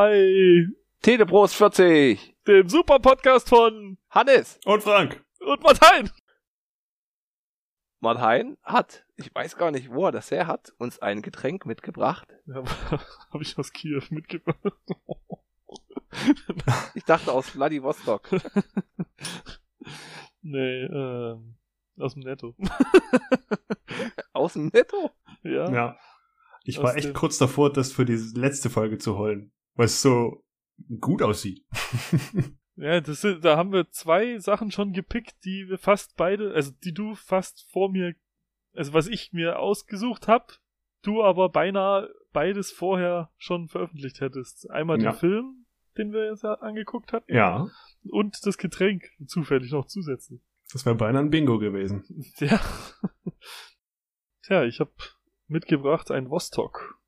Bei Telebros 40. dem Super Podcast von Hannes. Und Frank. und Martin. Martin hat, ich weiß gar nicht, wo er das her hat, uns ein Getränk mitgebracht. Ja, Habe ich aus Kiew mitgebracht. Ich dachte aus Vladivostok. nee, ähm, aus dem Netto. Aus dem Netto. ja. Ja. Ich Aus war echt dem- kurz davor, das für die letzte Folge zu holen, es so gut aussieht. Ja, das sind, da haben wir zwei Sachen schon gepickt, die wir fast beide, also die du fast vor mir, also was ich mir ausgesucht hab, du aber beinahe beides vorher schon veröffentlicht hättest. Einmal Ja. den Film, den wir jetzt angeguckt hatten, ja, und das Getränk zufällig noch zusätzlich. das wäre beinahe ein Bingo gewesen. Ja. Tja, ich habe mitgebracht ein Vostok.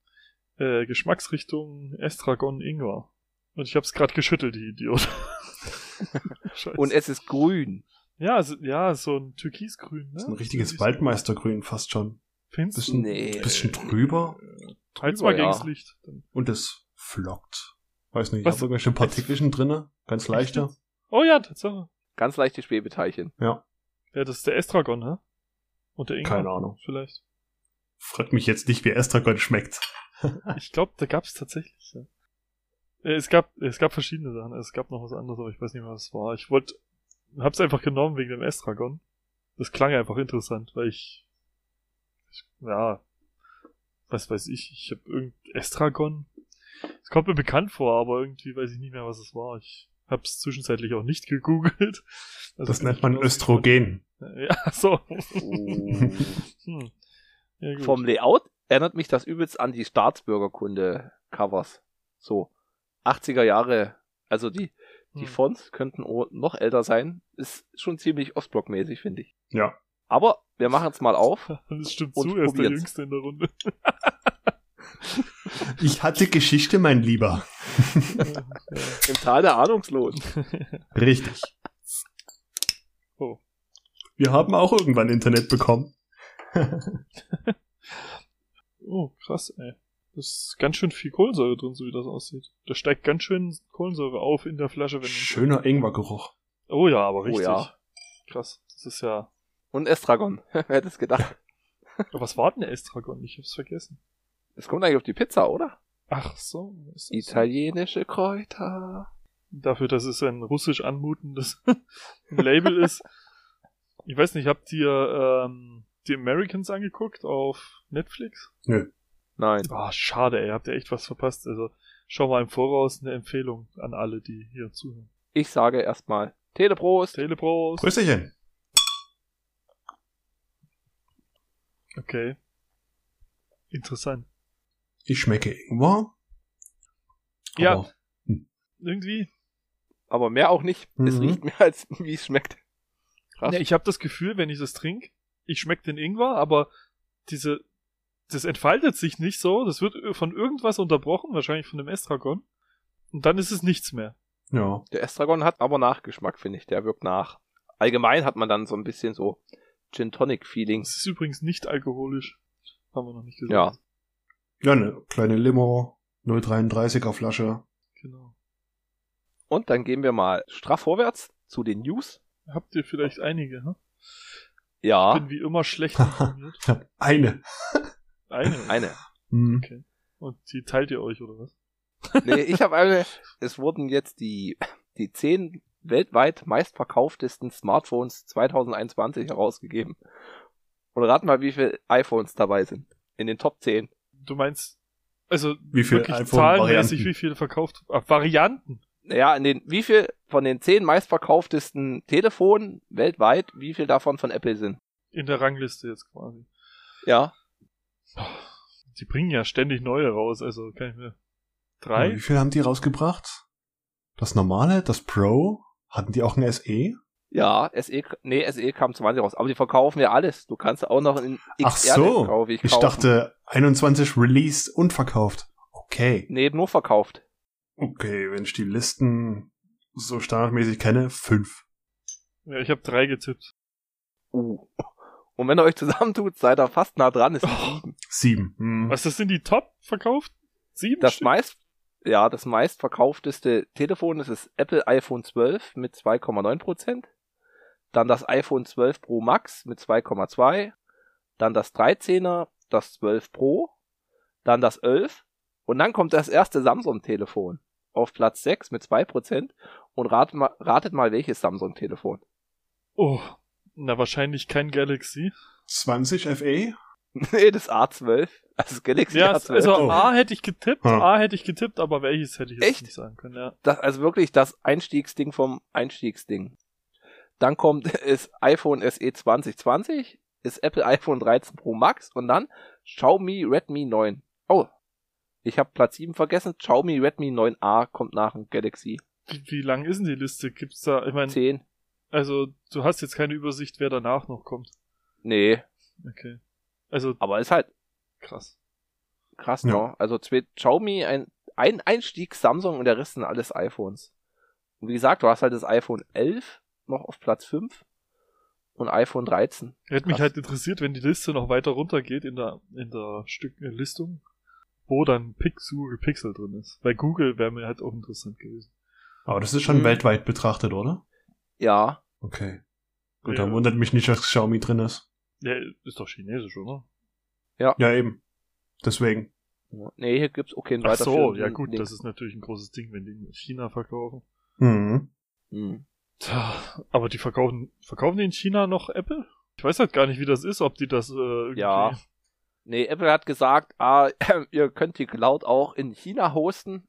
Äh, Geschmacksrichtung Estragon Ingwer. Und ich habe es gerade geschüttelt, die Idiot. Scheiße. Und es ist grün. ja, so, ja, so ein Türkisgrün. Ne? Das ist ein richtiges. Waldmeistergrün fast schon. Findest Bisschen, du? Nee. bisschen trüber Halt's mal drüber, ja. gegens Licht. Und es flockt. Weiß nicht, Was? irgendwelche Partikelchen drinne, ganz leichter. Oh ja, Tatsache. Ganz leichte Schwebeteilchen. Ja, Ja, das ist der Estragon, hä? Und der Ingwer. keine Ahnung. Vielleicht. Frag mich jetzt nicht, wie Estragon schmeckt. Ich glaube, da gab's tatsächlich. Ja. Äh, Es gab, es gab verschiedene Sachen. Es gab noch was anderes, aber ich weiß nicht mehr, was es war. Ich wollte, hab's einfach genommen wegen dem Estragon. Das klang einfach interessant, weil ich, ich ja, was weiß ich, ich habe irgend Estragon. Es kommt mir bekannt vor, aber irgendwie weiß ich nicht mehr, was es war. Ich hab's zwischenzeitlich auch nicht gegoogelt. Also Das nennt man Östrogen. Ja, so. Oh. Hm. Ja, gut. Vom Layout erinnert mich das übelst an die Staatsbürgerkunde-Covers. So 80er Jahre. Also die, die Hm. Fonts könnten o- noch älter sein. Ist schon ziemlich Ostblock-mäßig, finde ich. Ja. Aber wir machen es mal auf. Das stimmt Und zu, er ist der. Jüngste in der Runde. Ich hatte Geschichte, mein Lieber. Im Tal der Ahnungslosen. Richtig. Oh. Wir haben auch irgendwann Internet bekommen. Oh, krass, ey. Das ist ganz schön viel Kohlensäure drin, so wie das aussieht. Da steigt ganz schön Kohlensäure auf in der Flasche, wenn Schöner Ingwergeruch. Oh ja, aber richtig. ja. Krass. Das ist ja. Und Estragon. Wer hätte es gedacht? Aber was war denn der Estragon? Ich hab's vergessen. Es kommt eigentlich auf die Pizza, oder? Ach so. Italienische Kräuter. so? Dafür, dass es ein russisch anmutendes Label ist. Ich weiß nicht, habt ihr ähm, die Americans angeguckt auf Netflix? Nein. Ah, schade, ey, habt ihr echt was verpasst. Also schau mal im Voraus eine Empfehlung an alle, die hier zuhören. Ich sage erstmal Teleprost. Telebros. Grüßchen. Okay. Interessant. Ich schmecke Ingwer. Ja. Aber Irgendwie. Aber mehr auch nicht. Es Mhm. riecht mehr, als wie es schmeckt. Krass. Ja, ich habe das Gefühl, wenn ich das trinke, ich schmecke den Ingwer, aber diese, das entfaltet sich nicht so. Das wird von irgendwas unterbrochen, wahrscheinlich von dem Estragon. Und dann ist es nichts mehr. Ja. Der Estragon hat aber Nachgeschmack, finde ich. Der wirkt nach. Allgemein hat man dann so ein bisschen so Gin Tonic Feeling. Es ist übrigens nicht alkoholisch. Haben wir noch nicht gesagt. Ja. Ja, eine kleine Limo, 0,33er Flasche. Genau. Und dann gehen wir mal straff vorwärts zu den News. Habt ihr vielleicht einige, hm? Ja, Bin wie immer schlecht informiert. Ich eine. Eine. eine. Hm. Okay. Und die teilt ihr euch, oder was? Nee, ich habe eine. Es wurden jetzt die, die zehn weltweit meistverkauftesten Smartphones 2021 herausgegeben. Und rat mal, wie viele iPhones dabei sind. In den Top 10. Du meinst, also Wie viel wirklich zahlenmäßig, wie viele verkauft? Ah, Varianten. Naja, in den, wie viel von den zehn meistverkauftesten Telefonen weltweit, wie viel davon von Apple sind? In der Rangliste jetzt quasi. Ja, Die bringen ja ständig neue raus, also kann ich mir. Drei? Wie viel haben die rausgebracht? Das normale, das Pro? Hatten die auch ein? SE? ja, SE, nee, SE kam 20 raus, aber die verkaufen ja alles. Du kannst auch noch in Ach XR so. glaube ich, Ich dachte 21 released und verkauft. Okay. Nee, nur verkauft. Okay, wenn ich die Listen so standardmäßig kenne, fünf. Ja, ich habe drei getippt. Uh. Und wenn ihr euch zusammentut, seid ihr fast nah dran. Sind Oh. sieben. Sieben. Hm. Was, das sind die Top verkauft? Sieben Das Stück? meist, ja, das meistverkaufteste Telefon ist das Apple iPhone 12 mit 2,9%. Dann das iPhone 12 Pro Max mit 2,2. Dann das 13er, das 12 Pro. Dann das 11. Und dann kommt das erste Samsung-Telefon auf Platz 6 mit 2%. Und rat mal, ratet mal, welches Samsung-Telefon. Oh, na wahrscheinlich kein Galaxy. 20 FE? nee, das A12. Also das Galaxy Ja, A12. also Oh. A hätte ich getippt, Hm. A hätte ich getippt, aber welches hätte ich jetzt Echt? nicht sagen können, ja. das, also wirklich das Einstiegsding vom Einstiegsding. Dann kommt das iPhone SE 2020, ist Apple iPhone 13 Pro Max und dann Xiaomi Redmi 9. Oh, ich habe Platz 7 vergessen. Xiaomi Redmi 9A kommt nach dem Galaxy Wie, wie lang ist denn die Liste? Gibt's da, ich meine, 10. also du hast jetzt keine Übersicht, wer danach noch kommt. Nee, Okay. Also aber ist halt krass. krass, Ja. ne? Also zwei, Xiaomi, ein, ein Einstieg Samsung und der Rest sind alles iPhones. Und wie gesagt, du hast halt das iPhone 11 noch auf Platz 5 und iPhone 13. Hätte mich Krass. halt interessiert, wenn die Liste noch weiter runtergeht in der in der Stück äh, Listung, wo dann Pixel Pixel drin ist. Bei Google wäre mir halt auch interessant gewesen. Aber das ist schon Mhm. weltweit betrachtet, oder? Ja, Okay. Gut, Ja. dann wundert mich nicht, dass Xiaomi drin ist. Ja, ist doch chinesisch, oder? Ja, eben. Deswegen. Nee, hier gibt's okay einen Ach so, ja gut, Link. das ist natürlich ein großes Ding, wenn die in China verkaufen. Mhm. Hm. Tja, aber die verkaufen, verkaufen die in China noch Apple? Ich weiß halt gar nicht, wie das ist, ob die das äh, irgendwie... Ja. Nee, Apple hat gesagt, ah, ihr könnt die Cloud auch in China hosten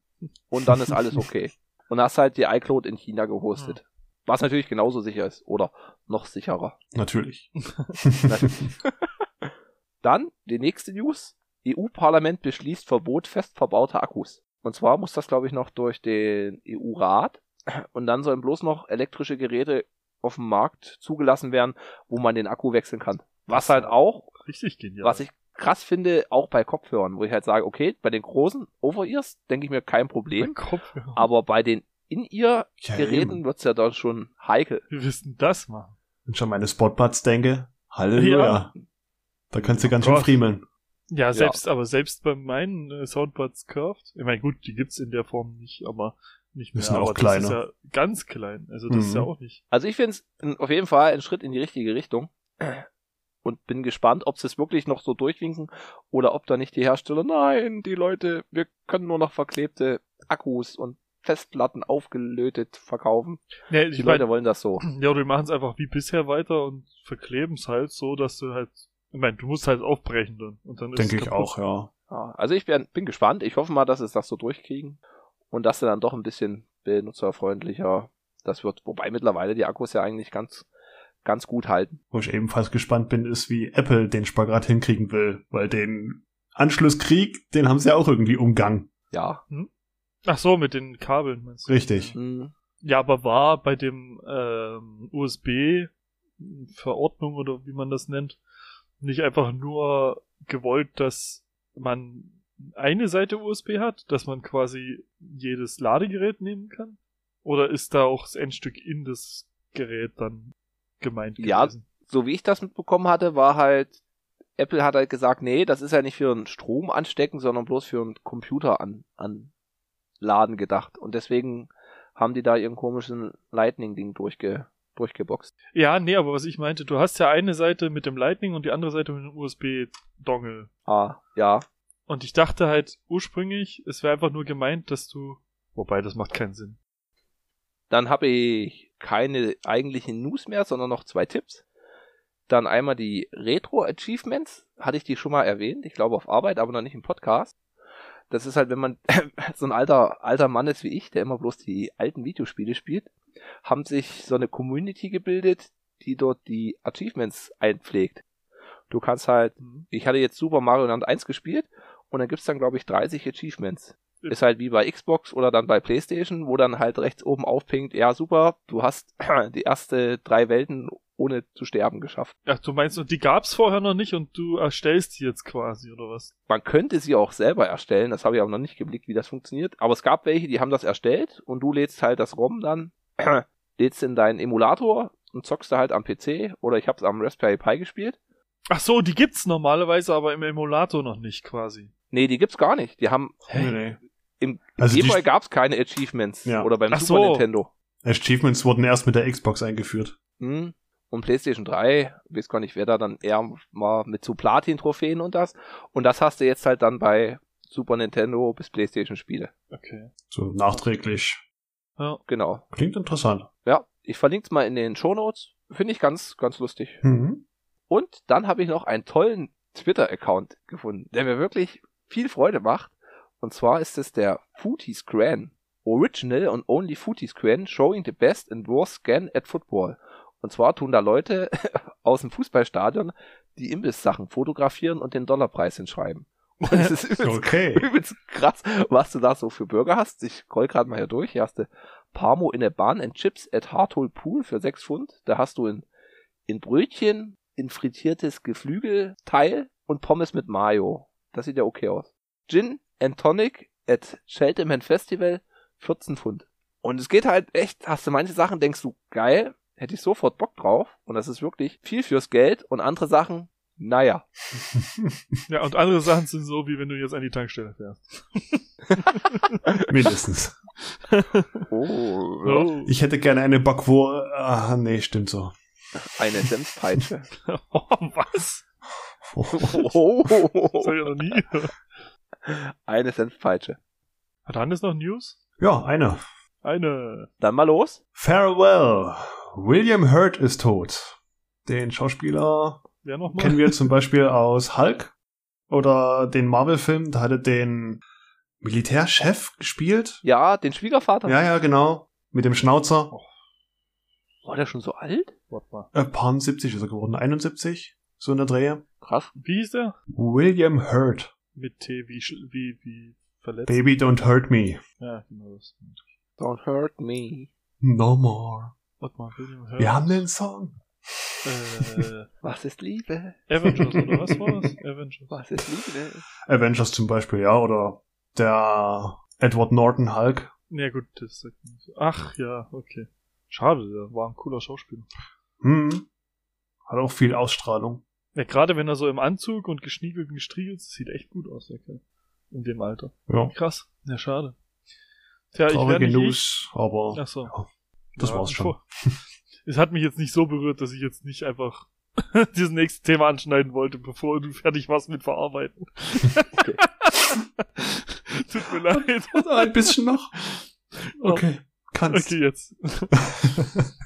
und dann ist alles okay. Und hast halt die iCloud in China gehostet. Was natürlich genauso sicher ist. Oder noch sicherer. Natürlich. Dann die nächste News. EU-Parlament beschließt Verbot fest verbauter Akkus. Und zwar muss das, glaube ich, noch durch den EU-Rat. Und dann sollen bloß noch elektrische Geräte auf dem Markt zugelassen werden, wo man den Akku wechseln kann. Was halt auch Richtig genial. Was ich krass finde, auch bei Kopfhörern, wo ich halt sage, okay, bei den großen Over-Ears denke ich mir kein Problem, ja. aber bei den In-Ear-Geräten eben. wird's ja dann schon heikel. Wir wissen das machen. Wenn ich an meine Spotbuds denke, Halleluja. Da kannst du Oh ganz schön Gott. friemeln. Ja, selbst, aber selbst bei meinen äh, Soundbuds Curved, ich meine, gut, die gibt's in der Form nicht, aber nicht mehr. Die sind aber auch Das ist kleiner. ja ganz klein. Also das ist Mhm. ja auch nicht. Also ich finde es auf jeden Fall ein Schritt in die richtige Richtung und bin gespannt, ob sie es wirklich noch so durchwinken oder ob da nicht die Hersteller, nein, die Leute, wir können nur noch verklebte Akkus und Festplatten aufgelötet verkaufen. Nee, Die Leute meine, wollen das so. ja, die machen es einfach wie bisher weiter und verkleben es halt so, dass du halt, ich meine, du musst halt aufbrechen dann. Und dann ist Denke es ich auch, ja. Ja, also ich bin, bin gespannt. Ich hoffe mal, dass sie das so durchkriegen und dass sie dann doch ein bisschen benutzerfreundlicher das wird. Wobei mittlerweile die Akkus ja eigentlich ganz, ganz gut halten. Wo ich ebenfalls gespannt bin, ist, wie Apple den Spagat hinkriegen will, weil den Anschlusskrieg, den haben sie ja auch irgendwie umgangen. Ja. Ach so, mit den Kabeln meinst du? Richtig. Hm. Ja, aber war bei dem ähm, USB-Verordnung oder wie man das nennt, nicht einfach nur gewollt, dass man eine Seite USB hat, dass man quasi jedes Ladegerät nehmen kann? Oder ist da auch das Endstück in das Gerät dann gemeint Ja. gewesen? So wie ich das mitbekommen hatte, war halt, Apple hat halt gesagt, nee, das ist ja nicht für einen Strom anstecken, sondern bloß für einen Computer an, an Laden gedacht. Und deswegen haben die da ihren komischen Lightning-Ding durchge, durchgeboxt. Ja, nee, aber was ich meinte, du hast ja eine Seite mit dem Lightning und die andere Seite mit dem USB-Dongle. Ah, ja. Und ich dachte halt ursprünglich, es wäre einfach nur gemeint, dass du. Wobei, das macht keinen Sinn. Dann habe ich keine eigentlichen News mehr, sondern noch zwei Tipps. Dann einmal die Retro Achievements. Hatte ich die schon mal erwähnt. Ich glaube auf Arbeit, aber noch nicht im Podcast. Das ist halt, wenn man so ein alter, alter Mann ist wie ich, der immer bloß die alten Videospiele spielt, haben sich so eine Community gebildet, die dort die Achievements einpflegt. Du kannst halt, ich hatte jetzt Super Mario Land 1 gespielt und dann gibt's dann, glaube ich, 30 Achievements. Ist halt wie bei Xbox oder dann bei PlayStation, wo dann halt rechts oben aufpinkt, ja super, du hast die erste drei Welten ohne zu sterben geschafft. Ach, du meinst, und die gab's vorher noch nicht und du erstellst die jetzt quasi, oder was? Man könnte sie auch selber erstellen, das habe ich aber noch nicht geblickt, wie das funktioniert. Aber es gab welche, die haben das erstellt und du lädst halt das ROM dann, lädst in deinen Emulator und zockst da halt am PC oder ich habe es am Raspberry Pi gespielt. Ach so, die gibt's normalerweise, aber im Emulator noch nicht quasi. Nee, die gibt's gar nicht. Die haben Nee, nee. Im Also die Game Boy Sp- gab es keine Achievements. Ja. Oder beim Ach Super so. Nintendo. Achievements wurden erst mit der Xbox eingeführt. Hm. Und PlayStation 3, weiß gar nicht, wer da dann eher mal mit so Platin-Trophäen und das. Und das hast du jetzt halt dann bei Super Nintendo bis PlayStation-Spiele. Okay. So nachträglich. Ja. Genau. Klingt interessant. Ja, ich verlinke es mal in den Shownotes. Finde ich ganz, ganz lustig. Mhm. Und dann habe ich noch einen tollen Twitter-Account gefunden, der mir wirklich viel Freude macht. Und zwar ist es der Footies Gran. Original and only Footies Gran showing the best and worst scan at football. Und zwar tun da Leute aus dem Fußballstadion die Imbisssachen fotografieren und den Dollarpreis hinschreiben. Und es ist übelst, Okay. übelst krass, was du da so für Burger hast. Ich scroll gerade mal hier durch. Hier hast du Parmo in der Bahn and Chips at Harthole Pool für 6 Pfund. Da hast du in, in Brötchen, in frittiertes Geflügelteil und Pommes mit Mayo. Das sieht ja okay aus. Gin and Tonic at Cheltenham Festival 14 Pfund. Und es geht halt echt, hast du manche Sachen, denkst du, geil, hätte ich sofort Bock drauf. Und das ist wirklich viel fürs Geld. Und andere Sachen, naja. Ja, und andere Sachen sind so, wie wenn du jetzt an die Tankstelle fährst. Mindestens. Oh, Oh. Ich hätte gerne eine Backwurst. Ah, nee, stimmt so. eine Senfpeitsche. oh, was? Oh, Das hab ich ja noch nie. Eine Senfpeitsche. Hat Hannes noch News? Ja, eine. Eine. Dann mal los. Farewell. William Hurt ist tot. Den Schauspieler Wer noch mal? kennen wir zum Beispiel aus Hulk oder den Marvel-Film. Da hatte den Militärchef gespielt. Ja, den Schwiegervater. Ja, ja, genau. Mit dem Schnauzer. War der schon so alt? Warte mal. Äh, paar 70 ist er geworden. 71. So in der Drehe. Krass. Wie hieß der? William Hurt. Mit T wie, wie, wie verletzt. Baby, don't hurt me. Ja, genau das. Don't hurt me. No more. Warte mal. Wir haben den Song. Äh, Was ist Liebe? Avengers, oder was war das? Avengers. Was ist Liebe? Avengers zum Beispiel, ja. Oder der Edward Norton Hulk. Ja gut, das sagt mir nicht so. Ach ja, okay. Schade, der war ein cooler Schauspieler. Hm. Hat auch viel Ausstrahlung. Ja, gerade wenn er so im Anzug und geschniegelt und gestriegelt ist, sieht echt gut aus, der Kerl. In dem Alter. Ja. Krass. Ja, schade. Tja, ich werde Traurige nicht ich. News, aber Ach so. ja, das war's schon. Es hat mich jetzt nicht so berührt, dass ich jetzt nicht einfach dieses nächste Thema anschneiden wollte, bevor du fertig warst mit Verarbeiten. Okay. Tut mir leid. ein bisschen noch. Okay, kannst. Okay, jetzt.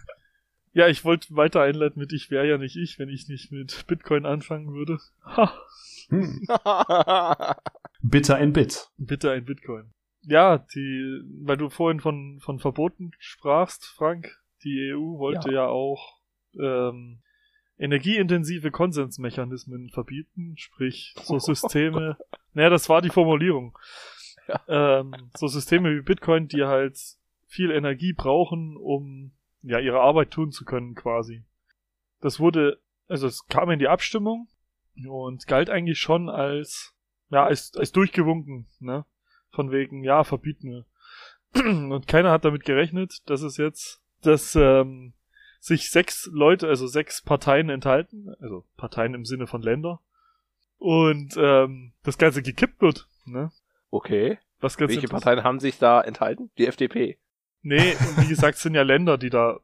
Ja, ich wollte weiter einleiten mit Ich wäre ja nicht ich, wenn ich nicht mit Bitcoin anfangen würde. Ha, Hm. Bitter ein Bit. bitte ein Bitcoin. Ja, die, weil du vorhin von, von Verboten sprachst, Frank, die EU wollte ja, auch ähm, energieintensive Konsensmechanismen verbieten, sprich so Systeme. naja, das war die Formulierung. Ähm, so Systeme wie Bitcoin, die halt viel Energie brauchen, um ja ihre Arbeit tun zu können, quasi. Das wurde, also es kam in die Abstimmung und galt eigentlich schon als ja als, als durchgewunken, ne? Von wegen, ja, verbieten wir. Und keiner hat damit gerechnet, dass es jetzt, dass ähm, sich sechs Leute, also sechs Parteien enthalten, also Parteien im Sinne von Länder, und ähm, das Ganze gekippt wird, ne? okay. Was ganz Welche Parteien haben sich da enthalten? Die FDP. Nee, wie gesagt, es sind ja Länder, die da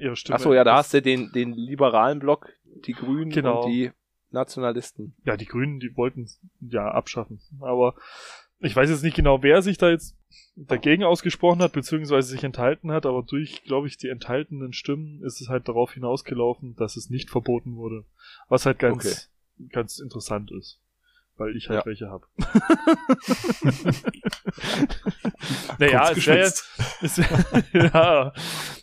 ihre Stimme. Achso, ja, da hast du den, den liberalen Block, die Grünen Genau. und die Nationalisten. Ja, die Grünen, die wollten es ja abschaffen. Aber ich weiß jetzt nicht genau, wer sich da jetzt dagegen ausgesprochen hat, beziehungsweise sich enthalten hat, aber durch, glaube ich, die enthaltenen Stimmen ist es halt darauf hinausgelaufen, dass es nicht verboten wurde. Was halt ganz, ganz interessant ist. Weil ich halt Ja. welche habe. naja, es wäre es, ja,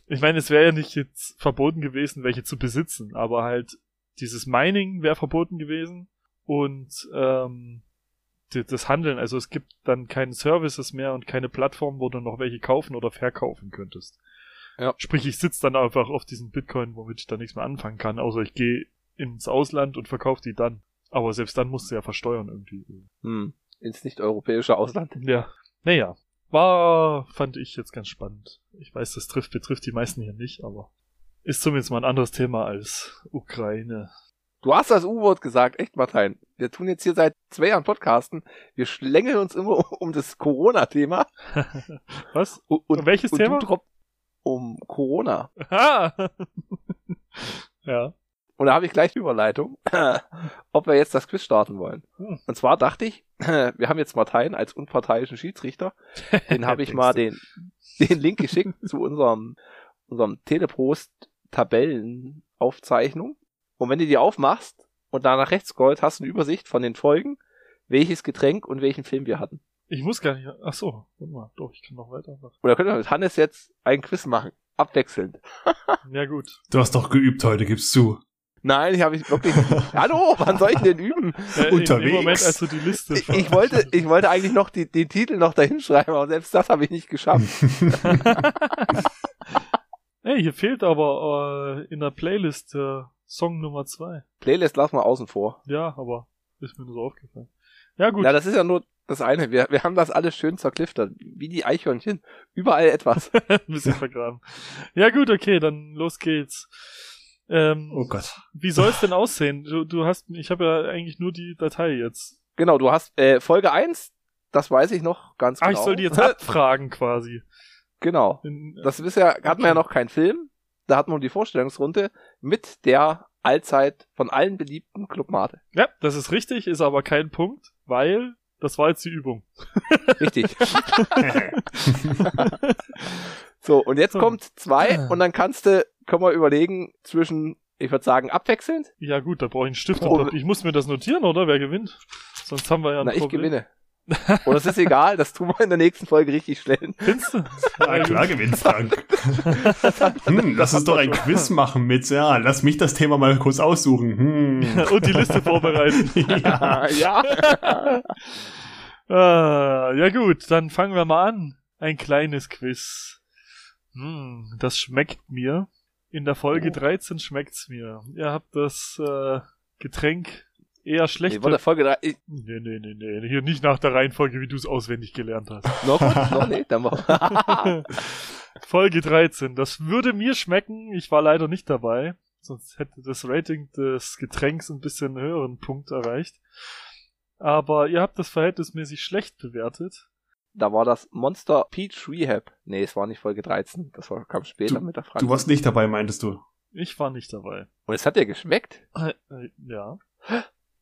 ich meine, es wäre ja nicht jetzt verboten gewesen, welche zu besitzen, aber halt dieses Mining wäre verboten gewesen und ähm, die- das Handeln, also es gibt dann keine Services mehr und keine Plattform, wo du noch welche kaufen oder verkaufen könntest. Ja. Sprich, ich sitze dann einfach auf diesen Bitcoin, womit ich dann nichts mehr anfangen kann, außer ich gehe ins Ausland und verkaufe die dann. Aber selbst dann musst du ja versteuern irgendwie. Hm. Ins nicht-europäische Ausland. Ja. Naja. War, fand ich jetzt ganz spannend. Ich weiß, das trifft, betrifft die meisten hier nicht, aber ist zumindest mal ein anderes Thema als Ukraine. Du hast das U-Wort gesagt, echt, Martin. Wir tun jetzt hier seit zwei Jahren Podcasten. Wir schlängeln uns immer um das Corona-Thema. Was? Und, Um welches und Thema? Um Corona. Ah. ja. Und da habe ich gleich die Überleitung, ob wir jetzt das Quiz starten wollen. Hm. Und zwar dachte ich, wir haben jetzt Martin als unparteiischen Schiedsrichter. Den habe ich mal den, den Link geschickt zu unserem, unserem Teleprost-Tabellenaufzeichnung. Und wenn du die aufmachst und da nach rechts scrollst, hast du eine Übersicht von den Folgen, welches Getränk und welchen Film wir hatten. Ich muss gar nicht. Ach so, warte mal. Doch, ich kann noch weiter. Oder können wir mit Hannes jetzt ein Quiz machen? Abwechselnd. Ja, gut. Du hast doch geübt heute, gibst du. Nein, ich habe ich wirklich. Hallo, wann soll ich denn üben? Äh, im- Unterwegs. Im Moment, als du die Liste Ich, ich wollte, ich wollte eigentlich noch die, den Titel noch dahin schreiben, aber selbst das habe ich nicht geschafft. Ey, hier fehlt aber äh, in der Playlist äh, Song Nummer zwei. Playlist lassen wir außen vor. Ja, aber ist mir nur so aufgefallen. Ja, gut. Ja, das ist ja nur das eine. Wir, wir haben das alles schön zerkliftert. Wie die Eichhörnchen. Überall etwas. Ein bisschen vergraben. Ja, gut, okay, dann los geht's. Ähm, oh Gott. Wie soll es denn aussehen? Du, du hast, ich habe ja eigentlich nur die Datei jetzt. Genau, du hast äh, Folge 1, das weiß ich noch ganz Ah, genau. ich soll die jetzt abfragen quasi. genau. In, Das bisher hatten wir ja noch keinen Film. Da hatten wir die Vorstellungsrunde mit der allzeit von allen beliebten Club Mate. ja, das ist richtig, ist aber kein Punkt, weil das war jetzt die Übung. Richtig. So, und jetzt So. kommt zwei und dann kannst du, können wir überlegen, zwischen, ich würde sagen, abwechselnd. Ja gut, da brauche ich einen Stift Oh. Ich muss mir das notieren, oder? Wer gewinnt? Sonst haben wir ja ein Na, ich Problem. gewinne. Und es ist egal, das tun wir in der nächsten Folge richtig stellen. Findest du? Na klar gewinnt Frank. hm, lass uns doch ein Quiz machen mit, ja, lass mich das Thema mal kurz aussuchen. Hm. Und die Liste vorbereiten. ja. ja. Ah, ja gut, dann fangen wir mal an. Ein kleines Quiz. Hm, das schmeckt mir. In der Folge Oh. 13 schmeckt's mir. Ihr habt das äh, Getränk eher schlecht. Nee, der Folge 3. Ich, nee, nee, nee, nee. Hier nicht nach der Reihenfolge, wie du es auswendig gelernt hast. noch, noch nicht, dann machen Folge 13. Das würde mir schmecken. Ich war leider nicht dabei. Sonst hätte das Rating des Getränks ein bisschen höheren Punkt erreicht. Aber ihr habt das verhältnismäßig schlecht bewertet. Da war das Monster Peach Rehab. Nee, es war nicht Folge 13. Das war, kam später mit der Frage. Du warst nicht dabei, meintest du? Ich war nicht dabei. Und es hat dir geschmeckt? Äh, äh, ja.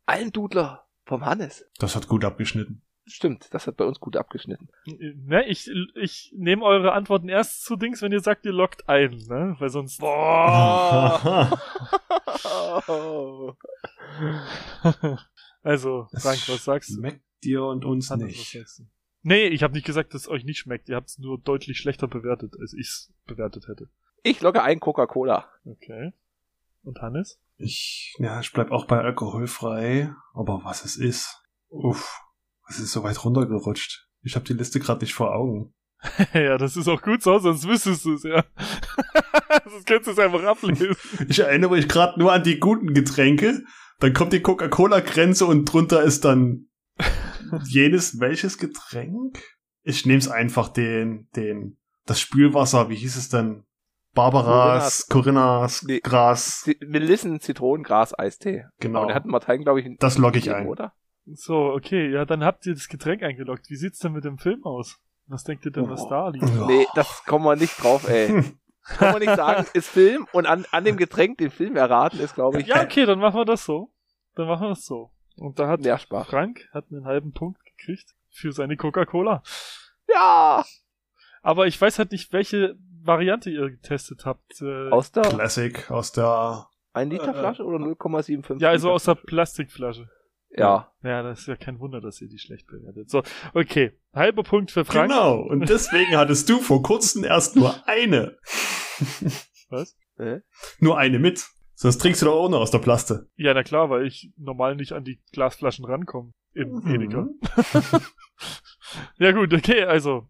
Almdudler vom Hannes. Das hat gut abgeschnitten. Stimmt, das hat bei uns gut abgeschnitten. Ne, ich, ich nehme eure Antworten erst zu Dings, wenn ihr sagt, ihr lockt ein, ne? Weil sonst. Boah. also, Frank, was sagst du? Schmeckt dir und uns nicht. Nee, ich habe nicht gesagt, dass es euch nicht schmeckt. Ihr habt es nur deutlich schlechter bewertet, als ich es bewertet hätte. Ich logge ein Coca-Cola. Okay. Und Hannes? Ich, ja, ich bleib auch bei alkoholfrei, aber was es ist, uff, es ist so weit runtergerutscht. Ich habe die Liste gerade nicht vor Augen. ja, das ist auch gut so, sonst wüsstest du es, ja. sonst könntest du es einfach ablesen. Ich erinnere mich gerade nur an die guten Getränke. Dann kommt die Coca-Cola-Grenze und drunter ist dann jenes welches Getränk? Ich nehm's einfach den, den, das Spülwasser, wie hieß es denn? Barbaras, Corinnas, Nee. Gras, Melissen, Zitronengras, Eistee. genau. Aber den hatten Martin, glaube ich, Das logge ich ein. oder? So, okay, ja, dann habt ihr das Getränk eingeloggt. Wie sieht's denn mit dem Film aus? Was denkt ihr denn, was da liegt? Oh. Nee, das kommen wir nicht drauf, ey. Kann man nicht sagen, ist Film und an, an dem Getränk den Film erraten ist, glaube ich, Ja, okay, dann machen wir das so. Dann machen wir das so. Und da hat mehr Spaß. Frank hat einen halben Punkt gekriegt für seine Coca-Cola. Ja! Aber ich weiß halt nicht, welche Variante ihr getestet habt. Äh, Aus der Classic aus der 1 Liter Flasche oder 0,75? ja, also aus der Flasche? Plastikflasche. Ja. Ja, das ist ja kein Wunder, dass ihr die schlecht bewertet. So, okay. Halber Punkt für Frank. Genau, und deswegen hattest du vor kurzem erst nur eine. Was? Äh? Nur eine mit. Sonst trinkst du doch auch noch aus der Plaste. Ja, na klar, weil ich normal nicht an die Glasflaschen rankomme. Im Mhm. Edeka. ja gut, okay, also.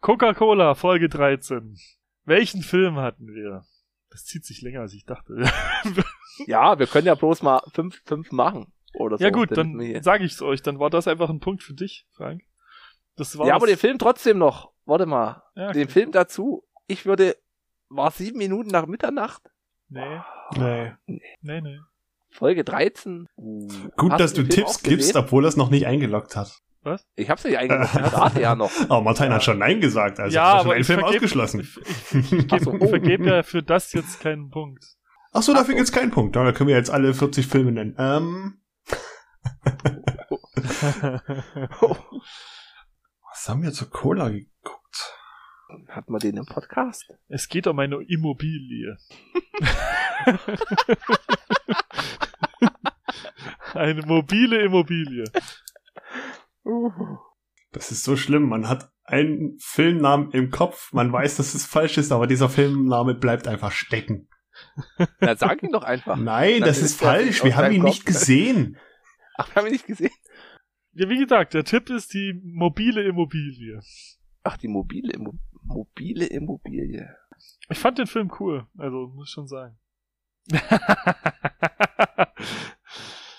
Coca-Cola, Folge 13. Welchen Film hatten wir? Das zieht sich länger, als ich dachte. Ja, wir können ja bloß mal fünf, fünf machen. Oder so. ja gut, dann sage ich's euch. Dann war das einfach ein Punkt für dich, Frank. Das war Ja, aber den Film trotzdem noch. Warte mal. Ja, Den okay. Film dazu. Ich würde, war sieben Minuten nach Mitternacht? Nee, Nee. nee, nee. Folge 13. Uh, Gut, hast dass du Film Tipps gibst, obwohl er es noch nicht eingeloggt hat. Ich hab's nicht eigentlich noch. Ich rate ja noch. Aber Martin Ja. hat schon Nein gesagt, also ja, hat schon einen ich Film vergeb, ausgeschlossen. Ich, ich, ich, Ach so, ich oh. vergebe ja für das jetzt keinen Punkt. Ach so, dafür Ach gibt's keinen Punkt. Da können wir jetzt alle 40 Filme nennen. Ähm, was haben wir zu Cola geguckt? Hat man den im Podcast? es geht um eine Immobilie. eine mobile Immobilie. Uh. Das ist so schlimm. Man hat einen Filmnamen im Kopf, man weiß, dass es falsch ist, aber dieser Filmname bleibt einfach stecken. Na, sag ihn doch einfach. Nein, das das ist ist falsch. Wir haben ihn Kopf. nicht gesehen. Ach, wir haben ihn nicht gesehen. Ja, wie gesagt, der Tipp ist die mobile Immobilie. Ach, die mobile, Immo mobile Immobilie. Ich fand den Film cool, also muss ich schon sagen.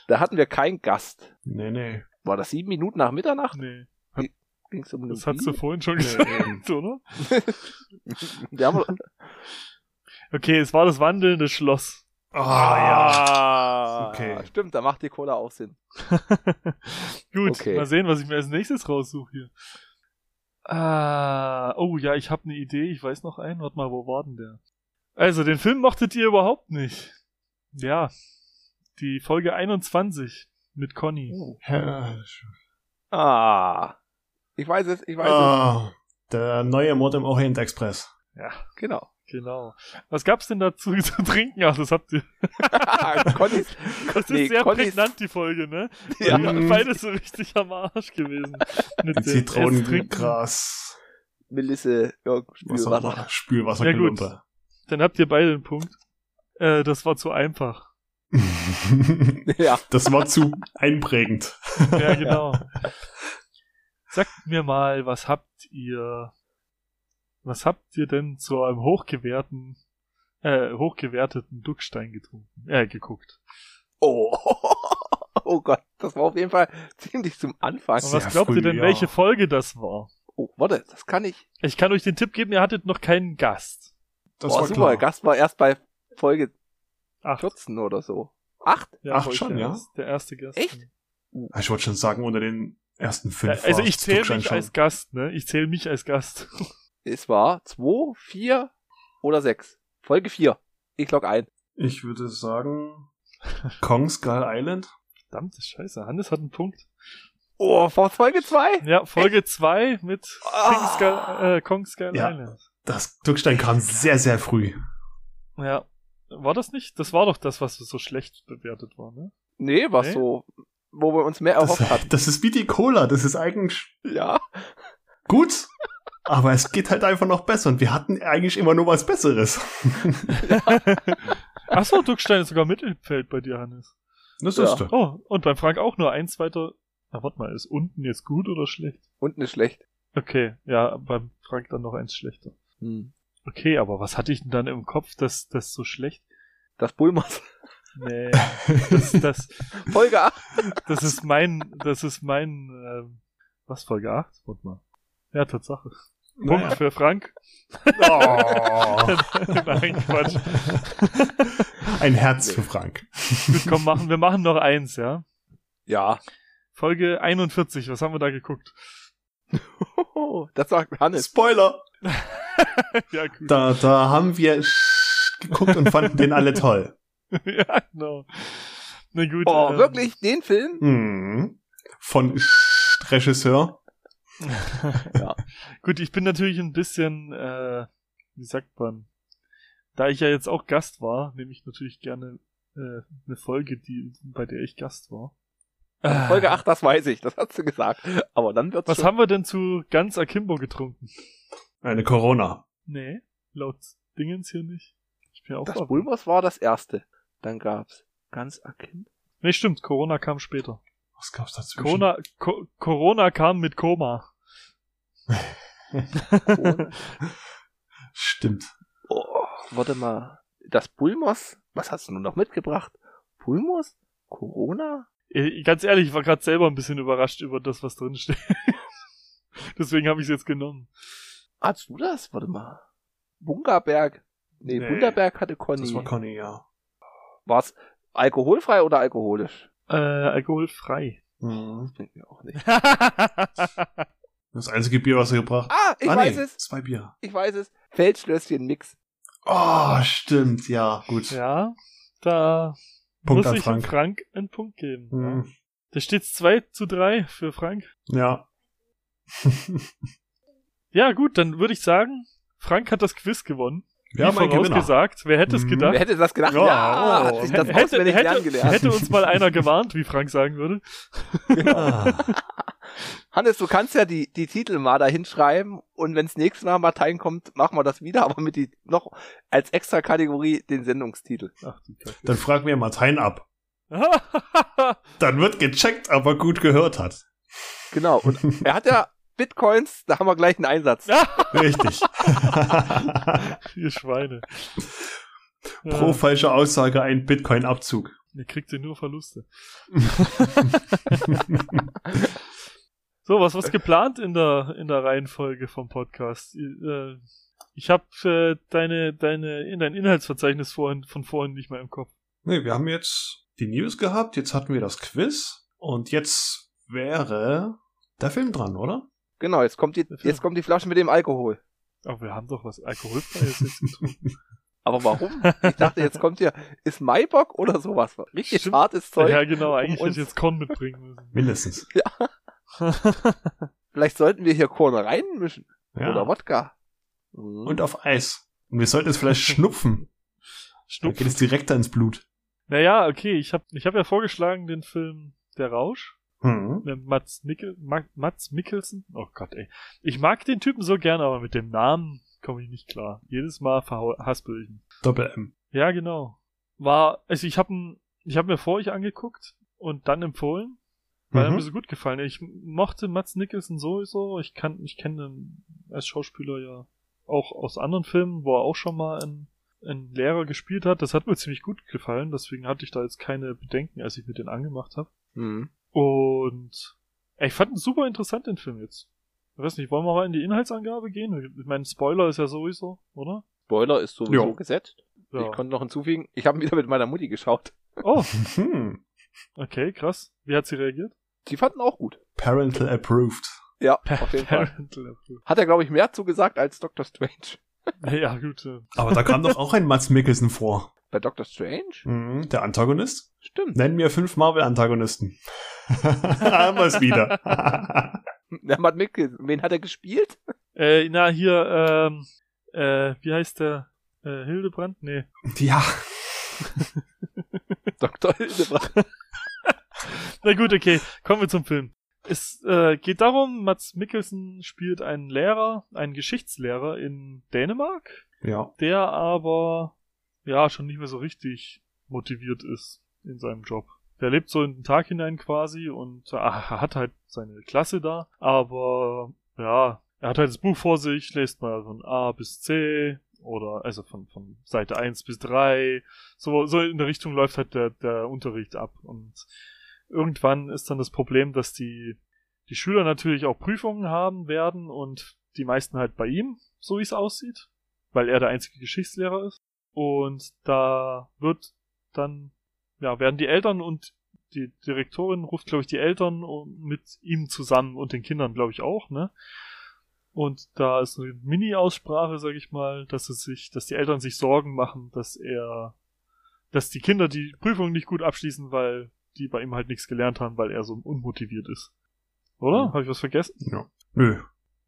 Da hatten wir keinen Gast. Nee, nee. War das sieben Minuten nach Mitternacht? nee, Ging's um das hast du vorhin schon gesagt, oder? Wir haben, Okay, es war das wandelnde Schloss. Ah, Okay. Stimmt, da macht die Cola auch Sinn. Gut, Okay. mal sehen, was ich mir als nächstes raussuche hier. Ah, oh ja, ich habe eine Idee, ich weiß noch einen. Warte mal, wo war denn der? Also, den Film mochtet ihr überhaupt nicht. Ja, die Folge 21 mit Conny. Ja. Ah. Ich weiß es, ich weiß Ah, der neue Mord im Orient Express. Ja, es. Genau. Genau. Was gab's denn dazu zu trinken? Ach, das habt ihr. Connys, Das ist Nee, sehr Connys- prägnant, die Folge, ne? ja, beide so richtig am Arsch gewesen. Mit. Zitronengras. Melisse, auch Spülwasser. Spülwasser Ja, gut. Dann habt ihr beide einen Punkt. Äh, das war zu einfach. Ja. das war zu einprägend. Ja, genau. Sagt mir mal, was habt ihr, was habt ihr denn zu einem hochgewerten, äh, hochgewerteten Duckstein getrunken, äh, geguckt? Oh. oh Gott, das war auf jeden Fall ziemlich zum Anfang. Und was Sehr glaubt ihr früh, denn, ja. welche Folge das war? Oh, warte, das kann ich. Ich kann euch den Tipp geben, ihr hattet noch keinen Gast. Das oh, war super, klar. Gast war erst bei Folge Acht. 14 oder so. Acht? Ja, Acht schon, der, ja? erste- Der erste Gast. Echt? Ich wollte schon sagen, unter den ersten Ja, fünf. also war ich zähle mich schon. als Gast, ne? Ich zähle mich als Gast. Es war zwei, vier oder sechs. Folge vier. Ich log ein. Ich würde sagen, Kong Skull Island. Verdammte Scheiße, Hannes hat einen Punkt. Oh, vor Folge zwei? Ja, Folge 2 mit. King Skull, äh, Kong Skull Ja. Island. Das Duckstein kam sehr, sehr früh. Ja. War das nicht? Das war doch das, was so schlecht bewertet war, ne? Nee, was Nee? so, wo wir uns mehr erhofft Das, hatten. das ist wie die Cola. Das ist eigentlich Ja. gut. Aber es geht halt einfach noch besser. Und wir hatten eigentlich immer nur was Besseres. Achso, Duckstein ist sogar Mittelfeld bei dir, Hannes. Das Ja. ist doch. Oh, und beim Frank auch nur eins weiter. Na, warte mal, ist unten jetzt gut oder schlecht? Unten ist schlecht. Okay, ja, beim Frank dann noch eins schlechter. Hm. Okay, aber was hatte ich denn dann im Kopf, dass das so schlecht? Das Bulmers. Nee, das, das, Folge 8. das ist mein, das ist mein, ähm, was, Folge 8? Warte mal. Ja, Tatsache. Punkt Naja. für Frank. Oh. Nein, Quatsch. Ein Herz für Frank. Gut, komm, machen, wir machen noch eins, ja? Ja. Folge 41, was haben wir da geguckt? Das sagt Hannes. Spoiler! ja, gut. Da, da haben wir geguckt und fanden den alle toll. ja, genau. Na gut. Oh, ähm, wirklich? Den Film? Mhm. Von Regisseur. Ja. Gut, ich bin natürlich ein bisschen, äh, wie sagt man, da ich ja jetzt auch Gast war, nehme ich natürlich gerne äh, eine Folge, die, bei der ich Gast war. Also Folge 8, das weiß ich. Das hast du gesagt. Aber dann wird's Was schon. haben wir denn zu ganz Akimbo getrunken? Eine Corona. Nee, laut Dingens hier nicht. Ich bin auch Das. Bulmers war das erste. Dann gab's ganz Akin. Nee, stimmt, Corona kam später. Was gab's dazwischen? Corona, Co Corona kam mit Koma. Stimmt. Oh, warte mal. Das Bulmers? Was hast du nun noch mitgebracht? Bulmers? Corona? Ganz ehrlich, ich war gerade selber ein bisschen überrascht über das, was drin steht. Deswegen habe ich es jetzt genommen. Hast du das? Warte mal. Bungerberg? Nee, Nee. Bunderberg hatte Conny. Das war Conny, ja. War's Alkoholfrei oder alkoholisch? Äh, alkoholfrei. Mhm. Das bringt mir auch nicht. Das einzige Bier, was er gebracht Ah, ich ah, weiß nee, es. Zwei Bier. Ich weiß es. Feldschlösschen Mix. Oh, stimmt, ja, gut. ja, da Punkt muss an ich Frank. Frank. Einen Punkt geben. Mhm. Da steht's 2 zu 3 für Frank. Ja. Ja, gut, dann würde ich sagen, Frank hat das Quiz gewonnen. Haben Wie vorausgesagt. Wer hätte es Mhm. gedacht? Wer hätte das gedacht? Ja, Ja, oh. hat sich das hätte, auswendig hätte, gelernt. hätte uns mal einer gewarnt, wie Frank sagen würde. Ah. Hannes, du kannst ja die, die Titel mal da hinschreiben und wenns nächstes Mal Martein kommt, machen wir das wieder, aber mit die noch als extra Kategorie den Sendungstitel. Ach. Dann fragen wir Martein ab. Dann wird gecheckt, ob er gut gehört hat. Genau. Und er hat ja Bitcoins, da haben wir gleich einen Einsatz. Richtig. Ihr Schweine. Pro Ja, falsche Aussage ein Bitcoin-Abzug. ihr kriegt ihr nur Verluste. So, was was geplant in der in der Reihenfolge vom Podcast? Äh, Ich habe äh, deine deine in dein Inhaltsverzeichnis vorhin von vorhin nicht mehr im Kopf. Nee, wir haben jetzt die News gehabt, jetzt hatten wir das Quiz und jetzt wäre der Film dran, oder? Genau, jetzt kommt die, jetzt kommt die Flasche mit dem Alkohol. Aber wir haben doch was alkoholfreies jetzt getrunken. Aber warum? Ich dachte, jetzt kommt hier, ist Maibock oder sowas? Richtig Stimmt. hartes Zeug. ja, genau, eigentlich um hätte ich jetzt Korn mitbringen müssen. Mindestens. Vielleicht sollten wir hier Korn reinmischen. Ja. Oder Wodka. Mhm. Und auf Eis. Und wir sollten es vielleicht schnupfen. Dann Schnupfen. geht es direkt ins Blut. Naja, okay, ich habe ich hab ja vorgeschlagen den Film Der Rausch. Mhm. Mats, Nickel, Ma Mats Mikkelsen. Oh Gott, ey. Ich mag den Typen so gerne, aber mit dem Namen komme ich nicht klar. Jedes Mal verhaspel ich ihn. Doppel M. Ja, genau. War, also ich habe ich hab mir vor ich angeguckt und dann empfohlen, weil er Mhm. mir so gut gefallen. Ich mochte Mats Nicholson sowieso. Ich kann, ich kenne ihn als Schauspieler ja auch aus anderen Filmen, wo er auch schon mal einen, einen Lehrer gespielt hat. Das hat mir ziemlich gut gefallen. Deswegen hatte ich da jetzt keine Bedenken, als ich mir den angemacht habe. Mhm. Und ey, ich fand ihn super interessant, den Film jetzt. Ich weiß nicht, wollen wir mal in die Inhaltsangabe gehen? Ich meine, Spoiler ist ja sowieso, oder? Spoiler ist sowieso Jo. gesetzt. Ja. Ich konnte noch hinzufügen, ich habe wieder mit meiner Mutti geschaut. Oh, Hm. okay, krass. Wie hat sie reagiert? Die fanden auch gut. Parental approved. Ja, auf jeden Fall. Hat er, glaube ich, mehr zugesagt als Doctor Strange. Ja, gut. Aber da kam doch auch ein Mats Mikkelsen vor. Bei Doctor Strange? Mhm. Der Antagonist? Stimmt. Nennen mir fünf Marvel-Antagonisten. Haben wir es wieder. Der Matt Mikkelsen. Wen hat er gespielt? Äh, na, hier, ähm, äh, wie heißt der? Äh, Hildebrand? Nee. ja. Dr. Hildebrand. Na gut, okay. Kommen wir zum Film. Es äh, geht darum, Mats Mikkelsen spielt einen Lehrer, einen Geschichtslehrer in Dänemark, Ja. der aber ja schon nicht mehr so richtig motiviert ist in seinem Job. Der lebt so in den Tag hinein quasi und äh, er hat halt seine Klasse da, aber ja, er hat halt das Buch vor sich, liest mal von A bis C oder also von, von Seite 1 bis 3. So, so in der Richtung läuft halt der, der Unterricht ab. Und irgendwann ist dann das Problem, dass die, die Schüler natürlich auch Prüfungen haben werden und die meisten halt bei ihm, so wie es aussieht, weil er der einzige Geschichtslehrer ist. Und da wird dann, ja, werden die Eltern und die Direktorin ruft, glaube ich, die Eltern mit ihm zusammen und den Kindern, glaube ich, auch, ne? Und da ist eine Mini-Aussprache, sag ich mal, dass es sich, dass die Eltern sich Sorgen machen, dass er, dass die Kinder die Prüfung nicht gut abschließen, weil die bei ihm halt nichts gelernt haben, weil er so unmotiviert ist. Oder? Mhm. Habe ich was vergessen? ja. Nö.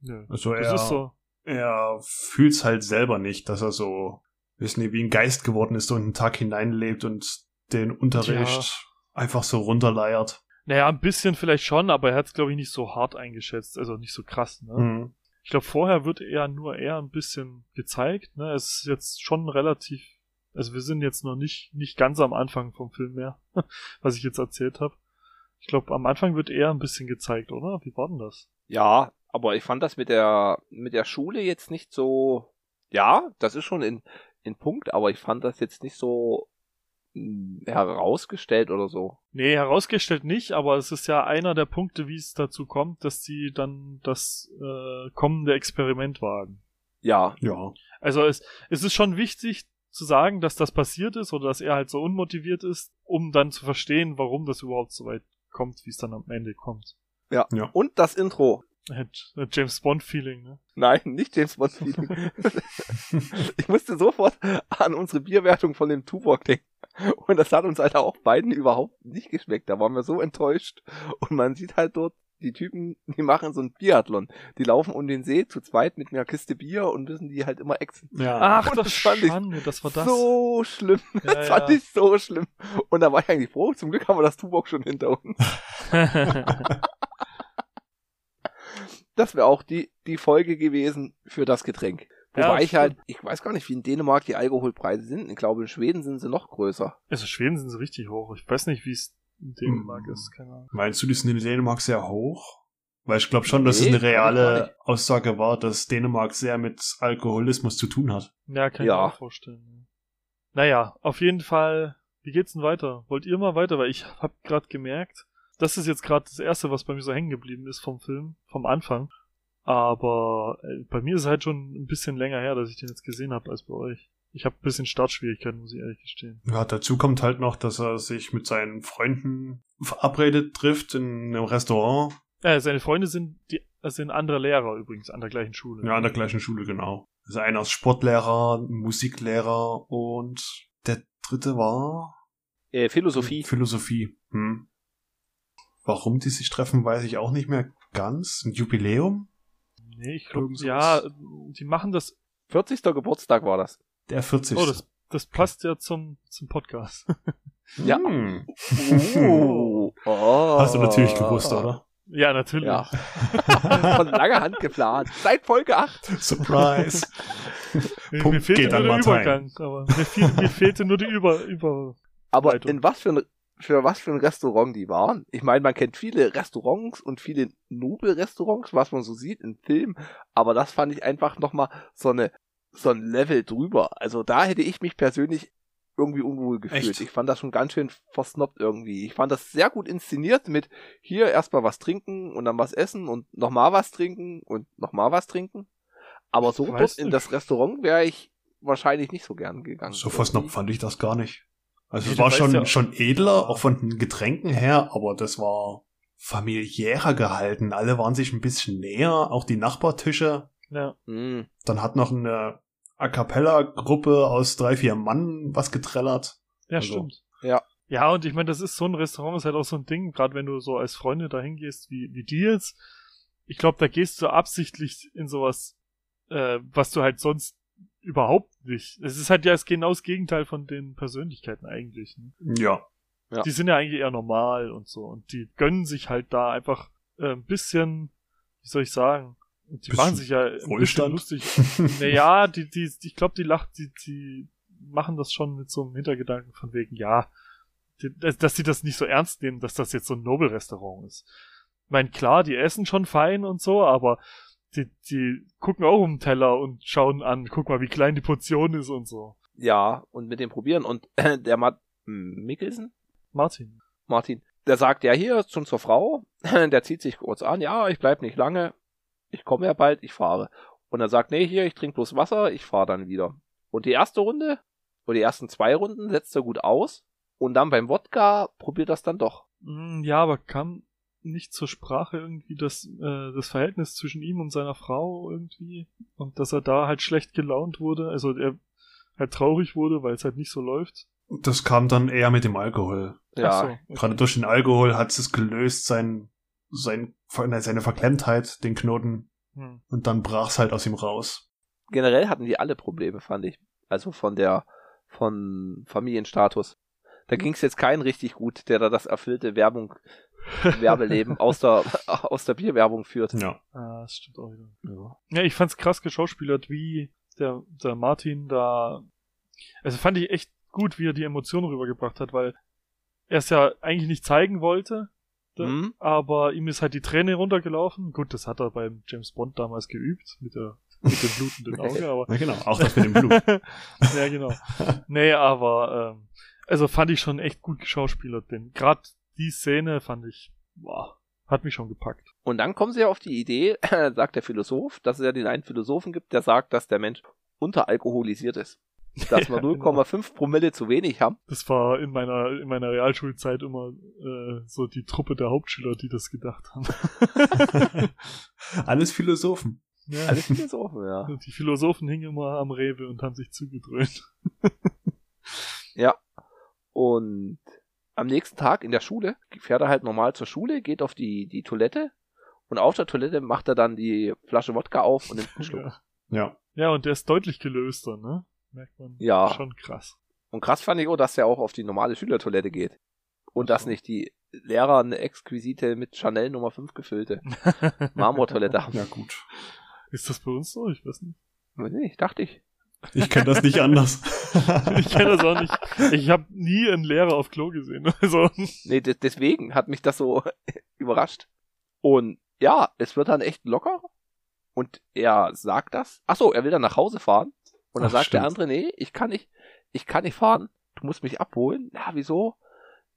Nö. Also Das er, so. er fühlt's halt selber nicht, dass er so, wissen nicht, wie ein Geist geworden ist und einen Tag hineinlebt und den Unterricht einfach so runterleiert. Naja, ein bisschen vielleicht schon, aber er hat es, glaube ich, nicht so hart eingeschätzt, also nicht so krass, ne? Mhm. Ich glaube, vorher wird er nur eher ein bisschen gezeigt. Ne? Es ist jetzt schon relativ. Also wir sind jetzt noch nicht, nicht ganz am Anfang vom Film mehr, was ich jetzt erzählt habe. Ich glaube, am Anfang wird eher ein bisschen gezeigt, oder? Wie war denn das? Ja, aber ich fand das mit der, mit der Schule jetzt nicht so, ja, das ist schon in, in Punkt, aber ich fand das jetzt nicht so mh, herausgestellt oder so. Nee, herausgestellt nicht, aber es ist ja einer der Punkte, wie es dazu kommt, dass sie dann das äh, kommende Experiment wagen. Ja, Ja. Also es, es ist schon wichtig zu sagen, dass das passiert ist oder dass er halt so unmotiviert ist, um dann zu verstehen, warum das überhaupt so weit kommt, wie es dann am Ende kommt. Ja. Ja. Und das Intro. James Bond Feeling, ne? Nein, nicht James Bond Feeling. ich musste sofort an unsere Bierwertung von dem Tuvok denken. Und das hat uns halt auch beiden überhaupt nicht geschmeckt. Da waren wir so enttäuscht. Und man sieht halt dort die Typen, die machen so ein Biathlon. Die laufen um den See zu zweit mit einer Kiste Bier und müssen die halt immer exen. Ja. Ach, Und das das fand ich Schande, das war das. So schlimm. Ja, Das fand ja. ich so schlimm. Und da war ich eigentlich froh. Zum Glück haben wir das Tuvok schon hinter uns. Das wäre auch die, die Folge gewesen für das Getränk. Ja, Wobei ich stimmt. halt, ich weiß gar nicht, wie in Dänemark die Alkoholpreise sind. Ich glaube, in Schweden sind sie noch größer. also Schweden sind sie richtig hoch. Ich weiß nicht, wie es in Dänemark Hm. ist, keine Ahnung. Meinst du, die sind in Dänemark sehr hoch? Weil ich glaube schon, dass es Nee, eine ich reale. Aussage war, dass Dänemark sehr mit Alkoholismus zu tun hat. Ja, kann Ja. ich mir auch vorstellen. Naja, auf jeden Fall, wie geht's denn weiter? Wollt ihr mal weiter? Weil ich hab gerade gemerkt, das ist jetzt gerade das Erste, was bei mir so hängen geblieben ist vom Film, vom Anfang. Aber äh, bei mir ist es halt schon ein bisschen länger her, dass ich den jetzt gesehen habe als bei euch. Ich habe ein bisschen Startschwierigkeiten, muss ich ehrlich gestehen. Ja, dazu kommt halt noch, dass er sich mit seinen Freunden verabredet trifft in einem Restaurant. Äh, seine Freunde sind die sind andere Lehrer übrigens an der gleichen Schule. Ja, an der gleichen Schule, genau. Also einer ist Sportlehrer, Musiklehrer und der dritte war Äh, Philosophie. Philosophie. Hm. Warum die sich treffen, weiß ich auch nicht mehr ganz. Ein Jubiläum? Nee, ich glaube, ja, die machen das. 40. Geburtstag war das. Der 40. Oh, das, das passt ja zum, zum Podcast. Ja. Hm. Uh, oh. Hast du natürlich gewusst, oder? ja, natürlich. Ja. Von langer Hand geplant. Seit Folge 8. Surprise. Mir, Punkt mir fehlte geht nur an der. Übergang, aber mir, fiel, mir fehlte nur die Über, Über. Aber Leitung. in was für ein, für was für ein Restaurant die waren? Ich meine, man kennt viele Restaurants und viele Nobel-Restaurants, was man so sieht in Filmen, aber das fand ich einfach nochmal so eine, so ein Level drüber. Also da hätte ich mich persönlich irgendwie unwohl gefühlt. Echt? Ich fand das schon ganz schön versnobbt irgendwie. Ich fand das sehr gut inszeniert mit hier erstmal was trinken und dann was essen und nochmal was trinken und nochmal was trinken. Aber so dort in das Restaurant wäre ich wahrscheinlich nicht so gern gegangen. So versnobbt fand ich das gar nicht. Also es war schon, ja- schon edler, auch von den Getränken her, aber das war familiärer gehalten. Alle waren sich ein bisschen näher, auch die Nachbartische. Ja. Mm. Dann hat noch eine A Cappella-Gruppe aus drei, vier Mann was getrellert. Ja, Also, stimmt. ja. Ja, und ich meine, das ist so ein Restaurant, ist halt auch so ein Ding, gerade wenn du so als Freunde da hingehst, wie, wie die jetzt. Ich glaube, da gehst du absichtlich in sowas, äh, was du halt sonst überhaupt nicht. Es ist halt ja das genau das Gegenteil von den Persönlichkeiten eigentlich. Ne? Ja. Ja. Die sind ja eigentlich eher normal und so. Und die gönnen sich halt da einfach äh, ein bisschen, wie soll ich sagen, und die Bisschen machen sich ja ein bisschen lustig. Naja, die, die, ich glaube, die lacht, die, die machen das schon mit so einem Hintergedanken von wegen, ja, die, dass, dass sie das nicht so ernst nehmen, dass das jetzt so ein Nobelrestaurant ist. Ich meine, klar, die essen schon fein und so, aber die, die gucken auch um den Teller und schauen an, guck mal, wie klein die Portion ist und so. Ja, und mit dem Probieren. Und der Matt Mikkelsen, Martin. Martin, der sagt, ja, hier schon zur Frau. Der zieht sich kurz an, ja, ich bleib nicht lange. Ich komme ja bald, ich fahre. Und er sagt, nee, hier, ich trinke bloß Wasser, ich fahre dann wieder. Und die erste Runde, oder die ersten zwei Runden, setzt er gut aus. Und dann beim Wodka probiert das dann doch. Mm, Ja, aber kam nicht zur Sprache irgendwie das, äh, das Verhältnis zwischen ihm und seiner Frau irgendwie. Und dass er da halt schlecht gelaunt wurde. Also er halt traurig wurde, weil es halt nicht so läuft. Das kam dann eher mit dem Alkohol. Ja, so, okay. Gerade durch den Alkohol hat es gelöst, sein, sein, seine Verklemmtheit, den Knoten. Hm. Und dann brach's halt aus ihm raus. generell hatten die alle Probleme, fand ich. Also von der, von Familienstatus. Da ging es jetzt keinen richtig gut, der da das erfüllte Werbung, Werbeleben aus der, aus der Bierwerbung führt. Ja. Ah, das stimmt auch wieder. Ja. Ja, ich fand's krass geschauspielert, wie der, der Martin da. Also fand ich echt gut, wie er die Emotionen rübergebracht hat, weil er es ja eigentlich nicht zeigen wollte, da, Hm? aber ihm ist halt die Träne runtergelaufen. Gut, das hat er beim James Bond damals geübt, mit, der, mit dem blutenden Auge, aber. ja, genau. Auch das mit dem Blut. ja, genau. Nee, aber ähm, also fand ich schon echt gut geschauspielert, denn gerade die Szene fand ich, boah, hat mich schon gepackt. Und dann kommen sie ja auf die Idee, sagt der Philosoph, dass es ja den einen Philosophen gibt, der sagt, dass der Mensch unteralkoholisiert ist. dass wir Ja, genau. 0,5 Promille zu wenig haben. Das war in meiner, in meiner Realschulzeit immer äh, so die Truppe der Hauptschüler, die das gedacht haben. Alles Philosophen. ja. Alles Philosophen, ja. Und Die Philosophen hingen immer am Rewe und haben sich zugedröhnt. Und am nächsten Tag in der Schule fährt er halt normal zur Schule, geht auf die, die Toilette und auf der Toilette macht er dann die Flasche Wodka auf und nimmt einen Schluck. Ja. Ja. und der ist deutlich gelöster, ne? Merkt man. Ja. Schon krass. Und krass fand ich auch, dass er auch auf die normale Schülertoilette geht. Und dass nicht die Lehrer eine exquisite mit Chanel Nummer 5 gefüllte Marmortoilette haben. Ja, gut. Ist das bei uns so? Ich weiß nicht. Weiß nicht, dachte ich. Ich kenne das nicht anders. Ich kenne das auch nicht. Ich habe nie einen Lehrer auf Klo gesehen. Also, Nee, de deswegen hat mich das so überrascht. Und ja, es wird dann echt locker. Und er sagt das. Ach so, er will dann nach Hause fahren. Und dann Ach, sagt der stimmt. andere, nee, ich kann nicht, ich kann nicht fahren. Du musst mich abholen. Na, wieso?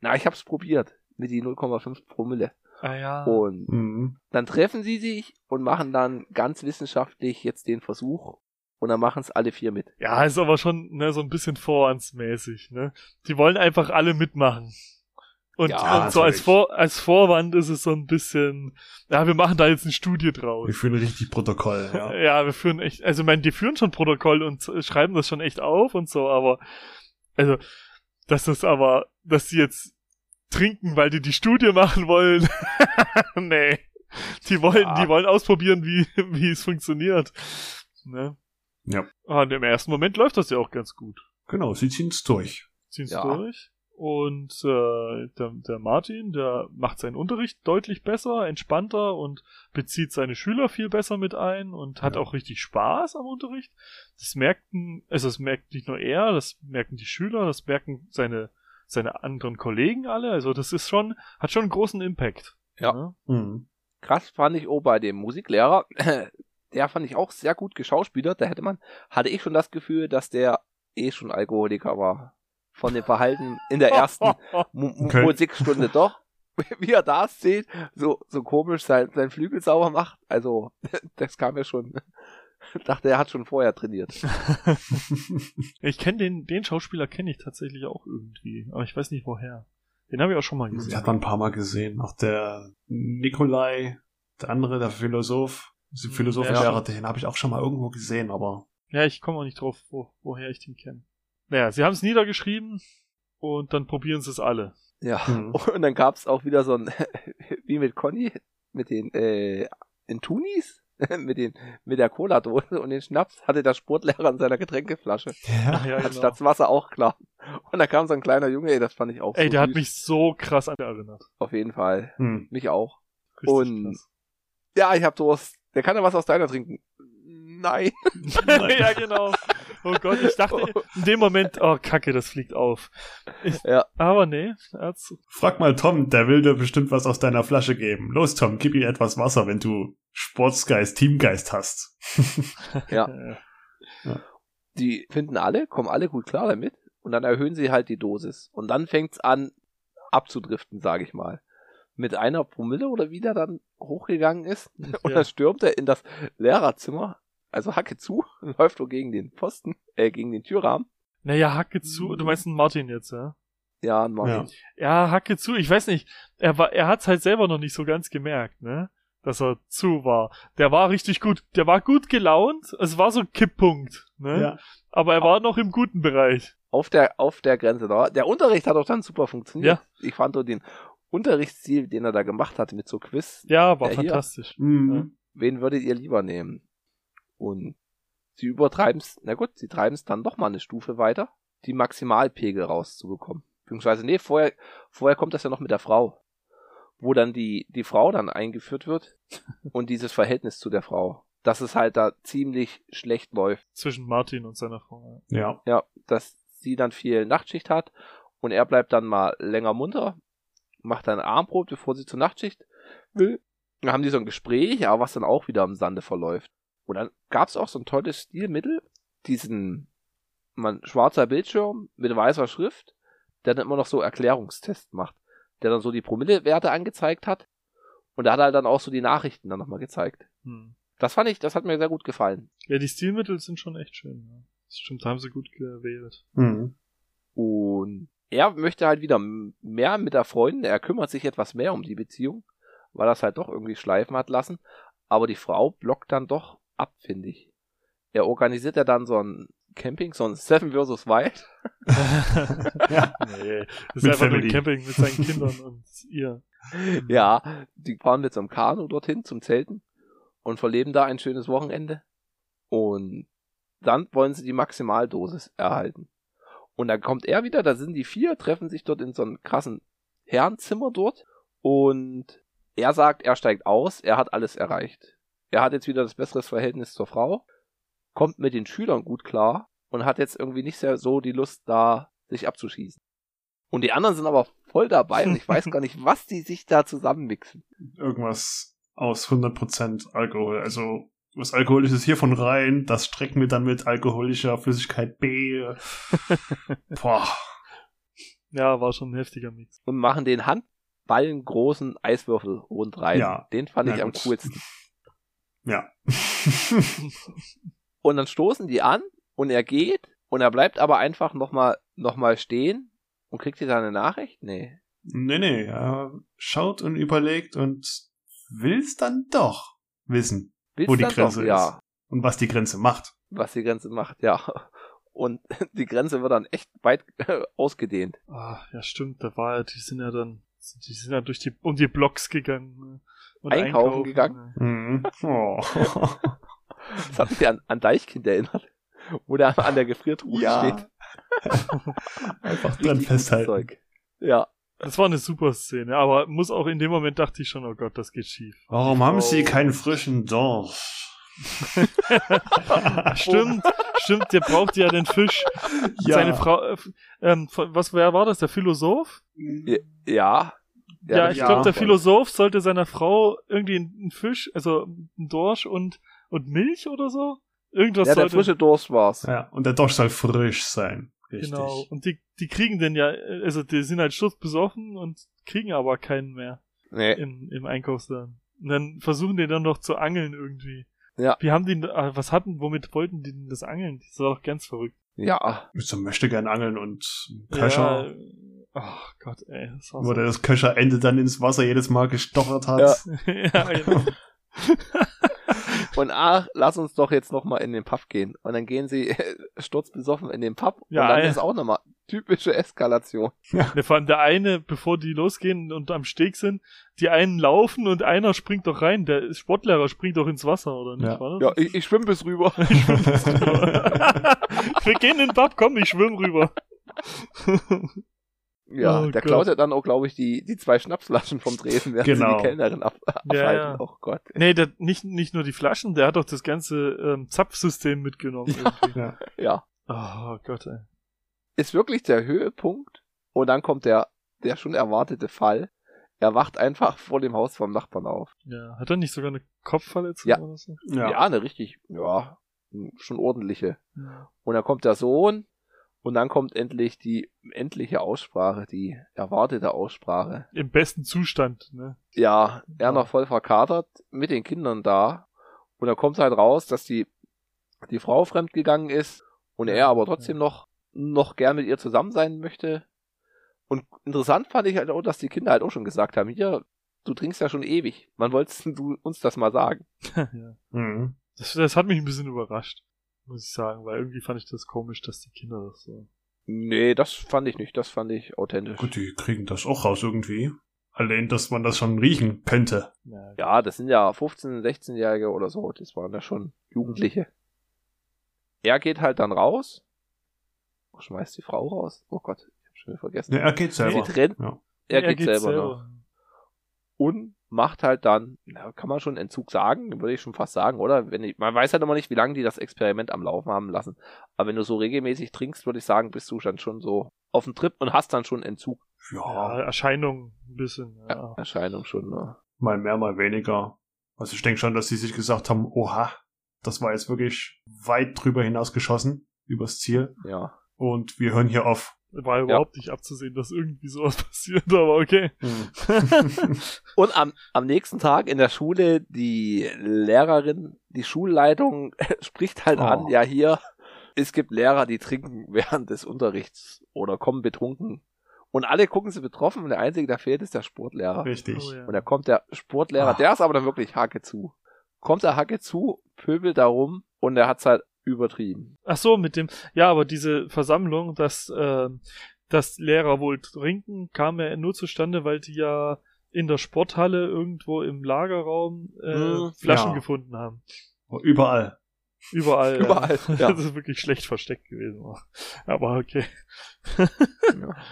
Na, ich hab's probiert. Mit die 0,5 Promille. ah ja. Und Mhm. dann treffen sie sich und machen dann ganz wissenschaftlich jetzt den Versuch. Und dann machen es alle vier mit. Ja, ist aber schon ne, so ein bisschen vorwandsmäßig, ne? Die wollen einfach alle mitmachen. Und, Ja, und so als. Vor als Vorwand ist es so ein bisschen, ja, wir machen da jetzt eine Studie Wir draus. führen richtig Protokoll, ja. Ja, wir führen echt, also ich meine, die führen schon Protokoll und schreiben das schon echt auf und so, aber, also, dass das aber, dass die jetzt trinken, weil die die Studie machen wollen, nee. Die wollen, Ja. die wollen ausprobieren, wie, wie es funktioniert. Ne? Ja. Und im ersten Moment läuft das ja auch ganz gut. Genau, sie ziehen's durch. Ziehen's Ja. durch. Und äh, der, der Martin, der macht seinen Unterricht deutlich besser, entspannter und bezieht seine Schüler viel besser mit ein und hat Ja. auch richtig Spaß am Unterricht. Das merkten, also das merkt nicht nur er, das merken die Schüler, das merken seine seine anderen Kollegen alle. Also das ist schon, hat schon einen großen Impact. Ja. Ne? Mhm. Krass fand ich auch bei dem Musiklehrer. Der fand ich auch sehr gut geschauspielert. Da hätte man, hatte ich schon das Gefühl, dass der eh schon Alkoholiker war. Von dem Verhalten in der ersten Okay. Musikstunde doch. Wie er da steht, so, so komisch sein, sein Flügel sauber macht. Also, das kam mir schon. Dachte, er hat schon vorher trainiert. ich kenne den, den Schauspieler kenne ich tatsächlich auch irgendwie, aber ich weiß nicht woher. Den habe ich auch schon mal gesehen. hat man ein paar Mal gesehen. Auch der Nikolai, der andere, der Philosoph, der Philosophenlehrer, den habe ich auch schon mal irgendwo gesehen, aber Ja, ich komme auch nicht drauf, wo, woher ich den kenne. Naja, sie haben es niedergeschrieben und dann probieren sie es alle. Ja. Mhm. Und dann gab's auch wieder so ein, wie mit Conny, mit den, äh, in Tunis, mit den, mit der Cola-Dose und den Schnaps hatte der Sportlehrer in seiner Getränkeflasche. Ach ja, genau. Anstatt das Wasser auch klar. Und da kam so ein kleiner Junge, ey, das fand ich auch Ey, so der hat süß. mich so krass an erinnert. Auf jeden Fall. hm. Mich auch. Richtig Und- krass. Ja, ich hab Durst. Der kann ja was aus deiner trinken. Nein. ja, genau. Oh Gott, ich dachte in dem Moment, oh Kacke, das fliegt auf. Ich, Ja. Aber nee, er hat's Frag mal Tom, der will dir bestimmt was aus deiner Flasche geben. Los, Tom, gib ihm etwas Wasser, wenn du Sportsgeist, Teamgeist hast. Ja. äh, Die finden alle, kommen alle gut klar damit. Und dann erhöhen sie halt die Dosis. Und dann fängt's an abzudriften, sage ich mal. Mit einer Promille oder wie der dann hochgegangen ist. Und Ja. dann stürmt er in das Lehrerzimmer. Also Hacke zu, läuft so gegen den Pfosten, äh, gegen den Türrahmen. Naja, Hacke zu. Du meinst einen Martin jetzt, ja? Ja, und Ja. Martin. Ja, Hacke zu. Ich weiß nicht. Er war, er hat's halt selber noch nicht so ganz gemerkt, ne? Dass er zu war. Der war richtig gut. Der war gut gelaunt. Es war so ein Kipppunkt, ne? Ja. Aber er war noch im guten Bereich. auf der, auf der Grenze da. Der Unterricht hat auch dann super funktioniert. Ich fand so den Unterrichtsstil, den er da gemacht hat mit so Quiz. Ja, war fantastisch. Mhm. Wen würdet ihr lieber nehmen? Und sie übertreiben's, na gut, sie treiben's dann noch mal eine Stufe weiter, die Maximalpegel rauszubekommen. Beziehungsweise, nee, vorher, vorher kommt das ja noch mit der Frau. Wo dann die, die Frau dann eingeführt wird und dieses Verhältnis zu der Frau. Dass es halt da ziemlich schlecht läuft. Zwischen Martin und seiner Frau. Ja. Ja, dass sie dann viel Nachtschicht hat und er bleibt dann mal länger munter, macht dann Armbrot, bevor sie zur Nachtschicht will. Dann haben die so ein Gespräch, aber was dann auch wieder im Sande verläuft. Und dann gab's auch so ein tolles Stilmittel, diesen man schwarzer Bildschirm mit weißer Schrift, der dann immer noch so Erklärungstest macht, der dann so die Promillewerte angezeigt hat und der hat halt dann auch so die Nachrichten dann nochmal gezeigt. Hm. Das fand ich, das hat mir sehr gut gefallen. Ja, die Stilmittel sind schon echt schön. Ja. Stimmt, da haben sie gut gewählt. Mhm. Und er möchte halt wieder mehr mit der Freundin, er kümmert sich etwas mehr um die Beziehung, weil er es halt doch irgendwie schleifen hat lassen. Aber die Frau blockt dann doch ab, finde ich. Er organisiert ja dann so ein Camping, so ein Seven vs. Wild. ja. Nee, das ist Mit einfach nur Family. ein Camping mit seinen Kindern und ihr. Ja, die fahren mit so einem Kanu dorthin zum Zelten und verleben da ein schönes Wochenende. Und dann wollen sie die Maximaldosis erhalten. Und dann kommt er wieder, da sind die vier, treffen sich dort in so einem krassen Herrenzimmer dort. Und er sagt, er steigt aus, er hat alles erreicht. Er hat jetzt wieder das bessere Verhältnis zur Frau, kommt mit den Schülern gut klar und hat jetzt irgendwie nicht sehr so die Lust da, sich abzuschießen. Und die anderen sind aber voll dabei und ich weiß gar nicht, was die sich da zusammenmixen. Irgendwas aus 100% Alkohol. Also was Alkoholisches hiervon rein, das strecken wir dann mit alkoholischer Flüssigkeit B. Boah. Ja, war schon ein heftiger Mix. Und machen den handballengroßen Eiswürfel rund rein. Ja. Den fand Na ich am gut. coolsten. Ja. Und dann stoßen die an und er geht und er bleibt aber einfach nochmal noch mal stehen und kriegt ihr da eine Nachricht? Nee. nee, nee, er schaut und überlegt und will's dann doch wissen. Willst Wo die Grenze doch? ist. Ja, Und was die Grenze macht. was die Grenze macht, ja. Und die Grenze wird dann echt weit ausgedehnt. Ah, ja, stimmt, da war ja, die sind ja dann, die sind ja durch die, um die Blocks gegangen. ne? Und Einkaufen gegangen? ne? Mhm. Oh. Das hat mich an, an Deichkind erinnert. Wo der an der Gefriertruhe Ja. steht. Einfach dran festhalten. Zeug. Ja. Das war eine super Szene, aber muss auch in dem Moment dachte ich schon, oh Gott, das geht schief. Warum haben Sie Oh. keinen frischen Dorsch? stimmt, stimmt, der braucht ja den Fisch. Ja. Seine Frau, äh, ähm, was, wer war das, der Philosoph? Ja. Ja, ich ja. glaube, der Philosoph sollte seiner Frau irgendwie einen Fisch, also einen Dorsch und, und Milch oder so. Irgendwas Ja, der sollte. frische Durst war's. Ja, und der Dorsch soll frisch sein. Richtig. Genau. Und die, die kriegen den ja, äh, also die sind halt sturzbesoffen und kriegen aber keinen mehr Nee. im, im Einkaufsladen. Und dann versuchen die dann noch zu angeln irgendwie. Ja. Wie haben die, äh, was hatten, womit wollten die denn das angeln? Das war doch ganz verrückt. Ja. So möchte gern angeln und Köcher, Ja, ach Gott, ey, das war wo so. der das Köcherende dann ins Wasser jedes Mal gestochert hat. Ja. ja, genau. Und ach, lass uns doch jetzt nochmal in den Pub gehen. Und dann gehen sie sturzbesoffen in den Pub. Ja, und dann ey. ist auch nochmal typische Eskalation. Ne, vor allem der eine, bevor die losgehen und am Steg sind, die einen laufen und einer springt doch rein. Der Sportlehrer springt doch ins Wasser, oder nicht? Ja. War Ja, ich, ich schwimme bis rüber. Wir gehen in den Pub, komm, ich schwimm rüber. Ja, Oh der Gott. klaut ja dann auch, glaube ich, die, die zwei Schnapsflaschen vom Tresen, während sie Genau. die Kellnerin ab, abhalten. ja. Oh Gott. Nee, der, nicht, nicht nur die Flaschen, der hat doch das ganze ähm, Zapfsystem mitgenommen. Ja. Ja. Ja. Oh Gott, ey. Ist wirklich der Höhepunkt. Und dann kommt der, der schon erwartete Fall. Er wacht einfach vor dem Haus vom Nachbarn auf. Ja, hat er nicht sogar eine Kopfverletzung Ja. oder so? Ja. Ja, eine richtig, ja, schon ordentliche. Und dann kommt der Sohn und dann kommt endlich die endliche Aussprache, die erwartete Aussprache. Im besten Zustand, ne? Ja, er noch voll verkatert mit den Kindern da. Und dann kommt halt raus, dass die, die Frau fremdgegangen ist und er aber trotzdem noch, noch gern mit ihr zusammen sein möchte. Und interessant fand ich halt auch, dass die Kinder halt auch schon gesagt haben, hier, du trinkst ja schon ewig. Wann wolltest du uns das mal sagen? ja. Mhm. Das, das hat mich ein bisschen überrascht, muss ich sagen, weil irgendwie fand ich das komisch, dass die Kinder das so. Nee, das fand ich nicht. Das fand ich authentisch. Gut, die kriegen das auch raus irgendwie. Allein, dass man das schon riechen könnte. Ja, das sind ja 15-, 16-Jährige oder so. Das waren ja schon Jugendliche. Er geht halt dann raus. Oh, schmeißt die Frau raus. Oh Gott, ich hab schon wieder vergessen. Ne, er geht Sie selber. trennt. Ja. Er, geht, selber, noch. Und macht halt dann, na, kann man schon Entzug sagen, würde ich schon fast sagen, oder? Wenn ich, man weiß halt immer nicht, wie lange die das Experiment am Laufen haben lassen. Aber wenn du so regelmäßig trinkst, würde ich sagen, bist du dann schon so auf dem Trip und hast dann schon Entzug. Ja, Ja, Erscheinung ein bisschen. Ja. Ja, Erscheinung schon, ne? mal mehr, mal weniger. Also ich denke schon, dass sie sich gesagt haben, oha, das war jetzt wirklich weit drüber hinaus geschossen, übers Ziel. Ja. Und wir hören hier auf. War überhaupt nicht abzusehen, dass irgendwie sowas passiert, aber okay. Und am, am nächsten Tag in der Schule, die Lehrerin, die Schulleitung spricht halt Oh. an, ja hier, Es gibt Lehrer, die trinken während des Unterrichts oder kommen betrunken. Und alle gucken sie betroffen und der Einzige, der fehlt, ist der Sportlehrer. Richtig. Oh, ja. Und da kommt der Sportlehrer, Ah. der ist aber dann wirklich Hacke zu. Kommt der Hacke zu, pöbelt da rum und der hat's halt übertrieben. Ach so, mit dem, ja, aber diese Versammlung, dass, äh, dass Lehrer wohl trinken, kam ja nur zustande, weil die ja in der Sporthalle irgendwo im Lagerraum äh, Hm, Flaschen ja. gefunden haben. Überall. Überall. Überall, Ja. ja. Das ist wirklich schlecht versteckt gewesen. Aber okay. Ja.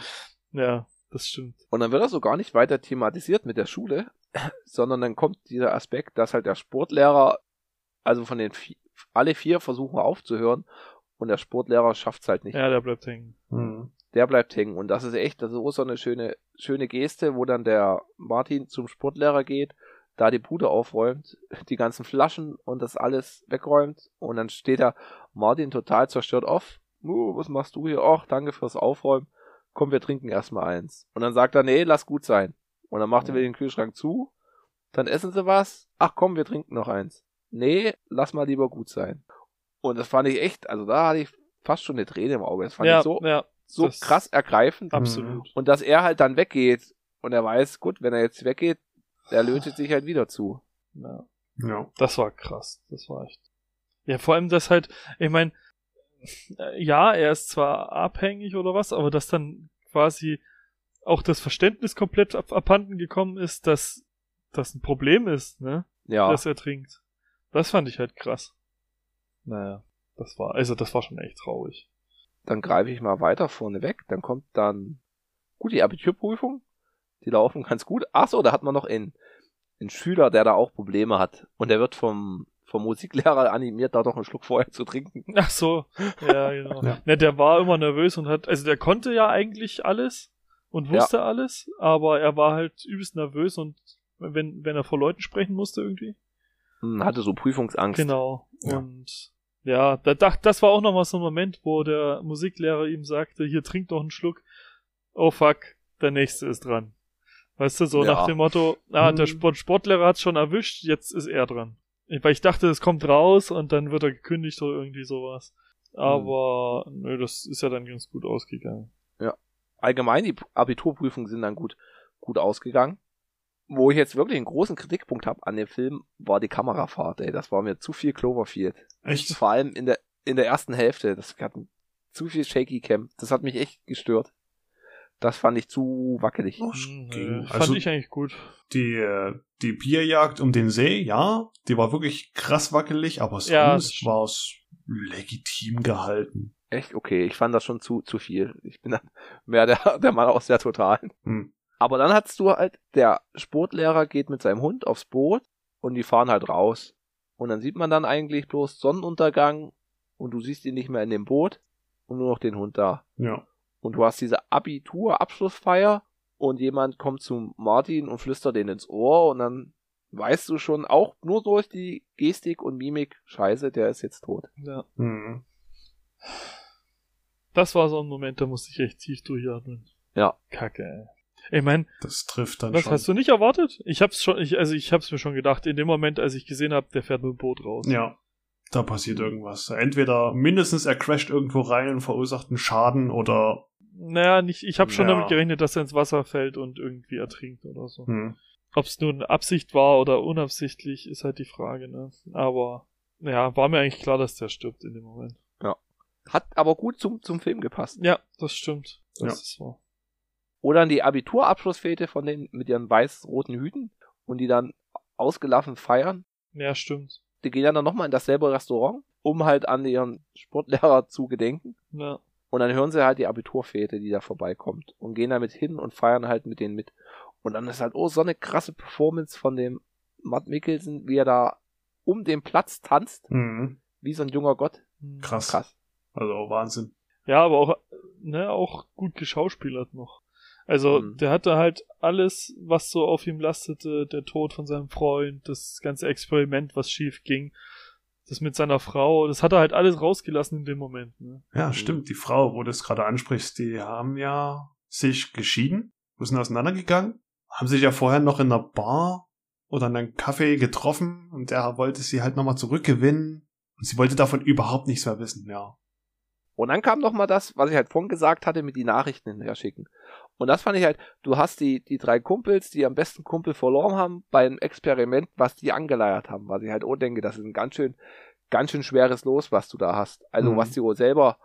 Ja, das stimmt. Und dann wird das so gar nicht weiter thematisiert mit der Schule, sondern dann kommt dieser Aspekt, dass halt der Sportlehrer, also von den alle vier versuchen aufzuhören und der Sportlehrer schafft's halt nicht. Ja, der bleibt hängen. Mhm. Der bleibt hängen und das ist echt, das ist auch so eine schöne, schöne Geste, wo dann der Martin zum Sportlehrer geht, da die Bude aufräumt, die ganzen Flaschen und das alles wegräumt und dann steht da Martin total zerstört auf. Uh, was machst du hier? Ach, danke fürs Aufräumen. Komm, wir trinken erstmal eins. Und dann sagt er, nee, lass gut sein. Und dann macht er wieder den Kühlschrank zu. Dann essen sie was. Ach komm, wir trinken noch eins. Nee, lass mal lieber gut sein. Und das fand ich echt, also da hatte ich fast schon eine Träne im Auge. Das fand Ja, ich so, ja, so krass ergreifend. absolut. Und dass er halt dann weggeht und er weiß, gut, wenn er jetzt weggeht, der lötet sich halt wieder zu. Ja. Ja. Das war krass. Das war echt. Ja, vor allem, dass halt, ich meine, ja, er ist zwar abhängig oder was, aber dass dann quasi auch das Verständnis komplett ab abhanden gekommen ist, dass das ein Problem ist, ne? Ja, Dass er trinkt. Das fand ich halt krass. Naja, das war, also das war schon echt traurig. dann greife ich mal weiter vorne weg. Dann kommt dann, gut, die Abiturprüfung. Die laufen ganz gut. Ach so, da hat man noch einen, einen Schüler, der da auch Probleme hat. Und der wird vom, vom Musiklehrer animiert, da doch einen Schluck vorher zu trinken. Ach so, ja, genau. Ja. Ne, der war immer nervös und hat, also der konnte ja eigentlich alles und wusste alles, aber er war halt übelst nervös und wenn, wenn er vor Leuten sprechen musste irgendwie. Hm, Hatte so Prüfungsangst. Genau. Ja. Und ja, da dacht, das war auch noch mal so ein Moment, wo der Musiklehrer ihm sagte, hier trink doch einen Schluck. Oh fuck, der nächste ist dran. Weißt du, so Ja. nach dem Motto, ah, der Hm. Sport Sportlehrer hat's schon erwischt, jetzt ist er dran. Weil ich dachte, es kommt raus und dann wird er gekündigt oder irgendwie sowas. Aber nö, das ist ja dann ganz gut ausgegangen. Allgemein, die Abiturprüfungen sind dann gut, gut ausgegangen. Wo ich jetzt wirklich einen großen Kritikpunkt habe an dem Film, war die Kamerafahrt, ey. Das war mir zu viel Cloverfield. Echt? Vor allem in der, in der ersten Hälfte. Das hat zu viel Shaky Cam. Das hat mich echt gestört. Das fand ich zu wackelig. Oh, Hm, ging. nö, fand Also- ich eigentlich gut. Die, äh, die Bierjagd um den See, ja, die war wirklich krass wackelig, aber Ja, sonst stimmt. war es legitim gehalten. Echt okay. Ich fand das schon zu, zu viel. Ich bin dann mehr der, der Mann aus der Totalen. Hm. Aber dann hattest du halt, der Sportlehrer geht mit seinem Hund aufs Boot und die fahren halt raus. Und dann sieht man dann eigentlich bloß Sonnenuntergang und du siehst ihn nicht mehr in dem Boot und nur noch den Hund da. Ja. Und du hast diese Abitur-Abschlussfeier und jemand kommt zu Martin und flüstert den ins Ohr und dann weißt du schon auch nur durch die Gestik und Mimik, scheiße, der ist jetzt tot. Ja. Hm. Das war so ein Moment, da musste ich echt tief durchatmen. Ja. Kacke, ey. Ich mein, Das trifft dann Was schon. hast du nicht erwartet? Ich hab's schon, ich, also ich hab's mir schon gedacht, in dem Moment, als ich gesehen habe, der fährt mit dem Boot raus. Ja. Da passiert irgendwas. Entweder mindestens er crasht irgendwo rein und verursacht einen Schaden oder Naja, nicht, ich habe schon Ja. damit gerechnet, dass er ins Wasser fällt und irgendwie ertrinkt oder so. hm. Ob es nun Absicht war oder unabsichtlich, ist halt die Frage, ne? Aber ja, war mir eigentlich klar, dass der stirbt in dem Moment. Hat aber gut zum, zum Film gepasst. Ja, das stimmt. Das Ja. ist wahr. Oder die Abiturabschlussfete von denen mit ihren weiß-roten Hüten und die dann ausgelassen feiern. Ja, stimmt. Die gehen dann nochmal in dasselbe Restaurant, um halt an ihren Sportlehrer zu gedenken. Ja. Und dann hören sie halt die Abiturfete, die da vorbeikommt und gehen damit hin und feiern halt mit denen mit. Und dann ist halt, oh, so eine krasse Performance von dem Matt Mikkelsen, wie er da um den Platz tanzt, Hm. wie so ein junger Gott. Hm. Krass. Krass. Also Wahnsinn. Ja, aber auch, ne, auch gut geschauspielert noch. Also, Mhm. der hatte halt alles, was so auf ihm lastete, der Tod von seinem Freund, das ganze Experiment, was schief ging, das mit seiner Frau, das hat er halt alles rausgelassen in dem Moment, ne? Ja, Mhm. stimmt. Die Frau, wo du es gerade ansprichst, die haben ja sich geschieden, wo sind auseinandergegangen, haben sich ja vorher noch in einer Bar oder in einem Café getroffen und er wollte sie halt nochmal zurückgewinnen und sie wollte davon überhaupt nichts mehr wissen, ja. Und dann kam noch mal das, was ich halt vorhin gesagt hatte, mit die Nachrichten hinterher schicken. Und das fand ich halt, du hast die, die drei Kumpels, die am besten Kumpel verloren haben, beim Experiment, was die angeleiert haben. Was ich halt auch denke, das ist ein ganz schön, ganz schön schweres Los, was du da hast. Also Mhm. was die wohl selber,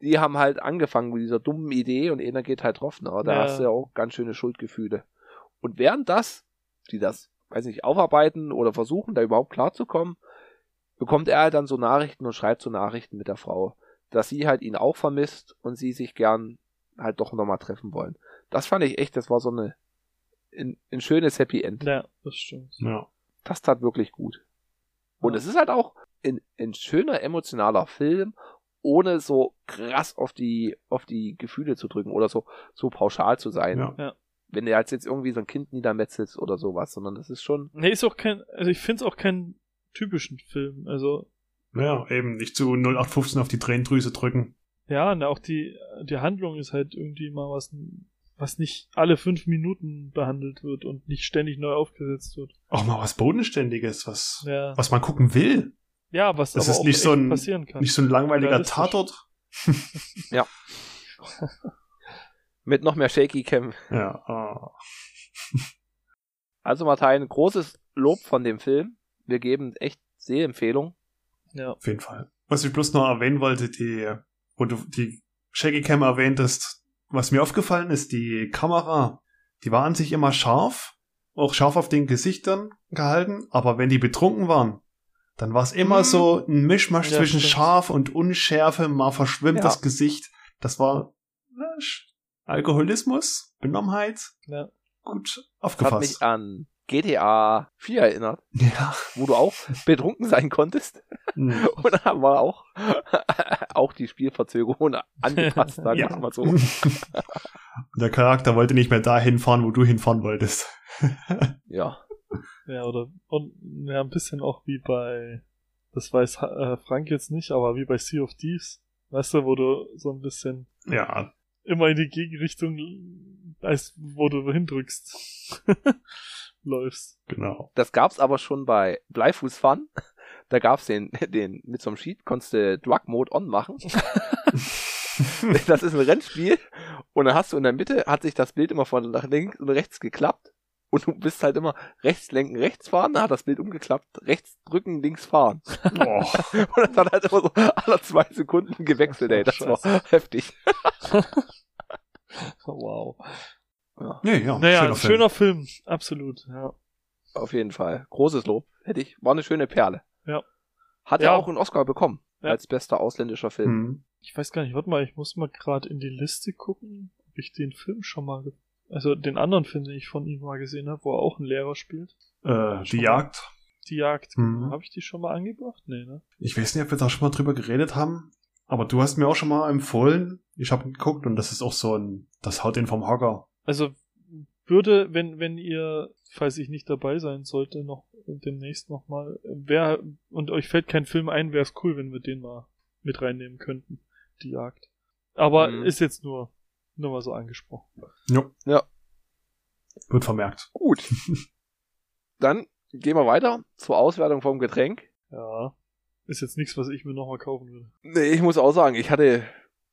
die haben halt angefangen mit dieser dummen Idee und einer geht halt drauf, ne? Da Ja. hast du ja auch ganz schöne Schuldgefühle. Und während das, die das, weiß nicht, aufarbeiten oder versuchen, da überhaupt klarzukommen, bekommt er halt dann so Nachrichten und schreibt so Nachrichten mit der Frau, dass sie halt ihn auch vermisst und sie sich gern halt doch nochmal treffen wollen. Das fand ich echt, das war so eine, ein, ein schönes Happy End. Ja, das stimmt. Ja. Das tat wirklich gut. Und Ja. es ist halt auch ein, ein schöner emotionaler Film, ohne so krass auf die, auf die Gefühle zu drücken oder so, so pauschal zu sein. Ja. Wenn du halt jetzt irgendwie so ein Kind niedermetzelst oder sowas, sondern das ist schon, Nee, ist auch kein, also ich finde es auch keinen typischen Film. Also, Ja, eben nicht zu 0815 auf die Tränendrüse drücken. Ja, und auch die, die Handlung ist halt irgendwie mal was, was nicht alle fünf Minuten behandelt wird und nicht ständig neu aufgesetzt wird. Auch mal was Bodenständiges, was, Ja, was man gucken will. ja was Das aber ist auch nicht so echt ein- passieren kann. Nicht so ein langweiliger. Tatort. mit noch mehr Shaky Cam. Ja, ah. Also Martin, großes Lob von dem Film. Wir geben echt Sehempfehlung. ja. auf jeden Fall. Was ich bloß noch erwähnen wollte, die, wo du die Shaggy Cam erwähntest, was mir aufgefallen ist, die Kamera, die war an sich immer scharf, auch scharf auf den Gesichtern gehalten, aber wenn die betrunken waren, dann war es immer Mhm. so ein Mischmasch Ja, zwischen stimmt. scharf und Unschärfe, mal verschwimmt Ja. das Gesicht. Das war Alkoholismus, Benommenheit, Ja. gut Das hat aufgefasst. mich an GTA 4 erinnert, ja. wo du auch betrunken sein konntest. Hm. Und da war auch, auch die Spielverzögerung angepasst, sagen wir Ja. mal so. Der Charakter wollte nicht mehr dahin fahren, wo du hinfahren wolltest. Ja. Ja, oder und ja, ein bisschen auch wie bei, das weiß äh, Frank jetzt nicht, aber wie bei Sea of Thieves. Weißt du, wo du so ein bisschen Ja, immer in die Gegenrichtung, als wo du hindrückst, läufst. genau. Das gab's aber schon bei Bleifuß Fun. Da gab's den, den, mit so einem Sheet konntest du Drug Mode on machen. Das ist ein Rennspiel. Und dann hast du in der Mitte, hat sich das Bild immer von nach links und rechts geklappt. Und du bist halt immer rechts lenken, rechts fahren, dann hat das Bild umgeklappt, rechts drücken, links fahren. oh, Und das hat halt immer so alle zwei Sekunden gewechselt, ey. Das war heftig. Wow. Ja, nee, ja, Naja, schöner Film. schöner Film, absolut, ja. auf jeden Fall. Großes Lob. Hätte ich, war eine schöne Perle. Ja. Hat Ja. ja auch einen Oscar bekommen. Ja. Als bester ausländischer Film. Hm. Ich weiß gar nicht, warte mal, ich muss mal gerade in die Liste gucken, ob ich den Film schon mal, also den anderen Film, den ich von ihm mal gesehen habe, wo er auch einen Lehrer spielt. Äh, die Jagd. Die Jagd, Mhm. genau. Habe ich die schon mal angebracht? Nee, ne? Ich weiß nicht, ob wir da schon mal drüber geredet haben, aber du hast mir auch schon mal empfohlen. Ich habe geguckt und das ist auch so ein, das haut ihn vom Hocker. Also würde, wenn, wenn ihr, falls ich nicht dabei sein sollte, noch demnächst nochmal, wer, und euch fällt kein Film ein, wäre es cool, wenn wir den mal mit reinnehmen könnten, die Jagd. Aber Mhm. ist jetzt nur, nur mal so angesprochen. Jo. Ja. Wird vermerkt. Gut. Dann gehen wir weiter zur Auswertung vom Getränk. Ja. Ist jetzt nichts, was ich mir nochmal kaufen würde. Nee, ich muss auch sagen, ich hatte,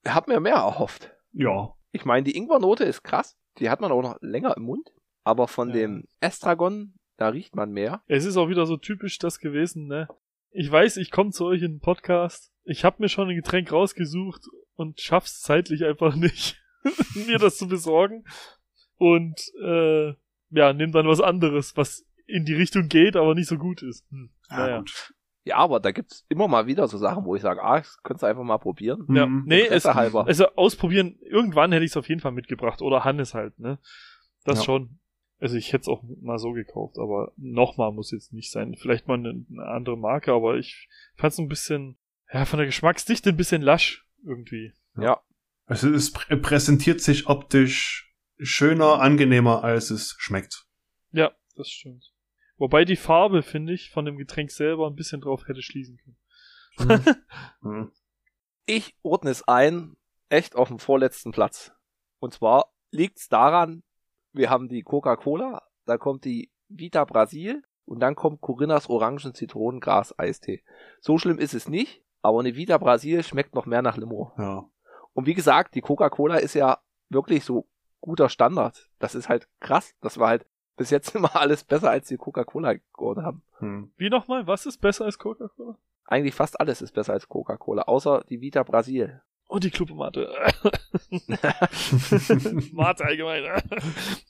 hab mir mehr erhofft. Ja. Ich meine, die Ingwernote ist krass. Die hat man auch noch länger im Mund. Aber von Ja. dem Estragon, da riecht man mehr. Es ist auch wieder so typisch das gewesen, ne? Ich weiß, ich komme zu euch in den Podcast. Ich habe mir schon ein Getränk rausgesucht und schaff's zeitlich einfach nicht, mir das zu besorgen. Und äh, ja, nimm dann was anderes, was in die Richtung geht, aber nicht so gut ist. Hm. Ja, Naja. gut. Ja, aber da gibt's immer mal wieder so Sachen, wo ich sage, ah, das könntest du einfach mal probieren. Ja, Mhm. nee, es, halber. also ausprobieren, irgendwann hätte ich es auf jeden Fall mitgebracht. Oder Hannes halt, ne? Das Ja. schon. Also ich hätte es auch mal so gekauft, aber nochmal muss jetzt nicht sein. Vielleicht mal eine, eine andere Marke, aber ich fand es ein bisschen, ja, von der Geschmacksdichte ein bisschen lasch irgendwie. Ja. Also es prä präsentiert sich optisch schöner, angenehmer, als es schmeckt. Ja, das stimmt. Wobei die Farbe, finde ich, von dem Getränk selber ein bisschen drauf hätte schließen können. Hm. Ich ordne es ein, echt auf dem vorletzten Platz. Und zwar liegt's daran, wir haben die Coca-Cola, da kommt die Vita Brasil und dann kommt Corinnas Orangen Zitronengras Eistee. So schlimm ist es nicht, Aber eine Vita Brasil schmeckt noch mehr nach Limo. Ja. Und wie gesagt, die Coca-Cola ist ja wirklich so guter Standard. Das ist halt krass. Das war halt bis jetzt immer alles besser, als die Coca-Cola geworden haben. Hm. Wie nochmal? Was ist besser als Coca-Cola? Eigentlich fast alles ist besser als Coca-Cola, außer die Vita Brasil. Und die Clubmate. Mate allgemein.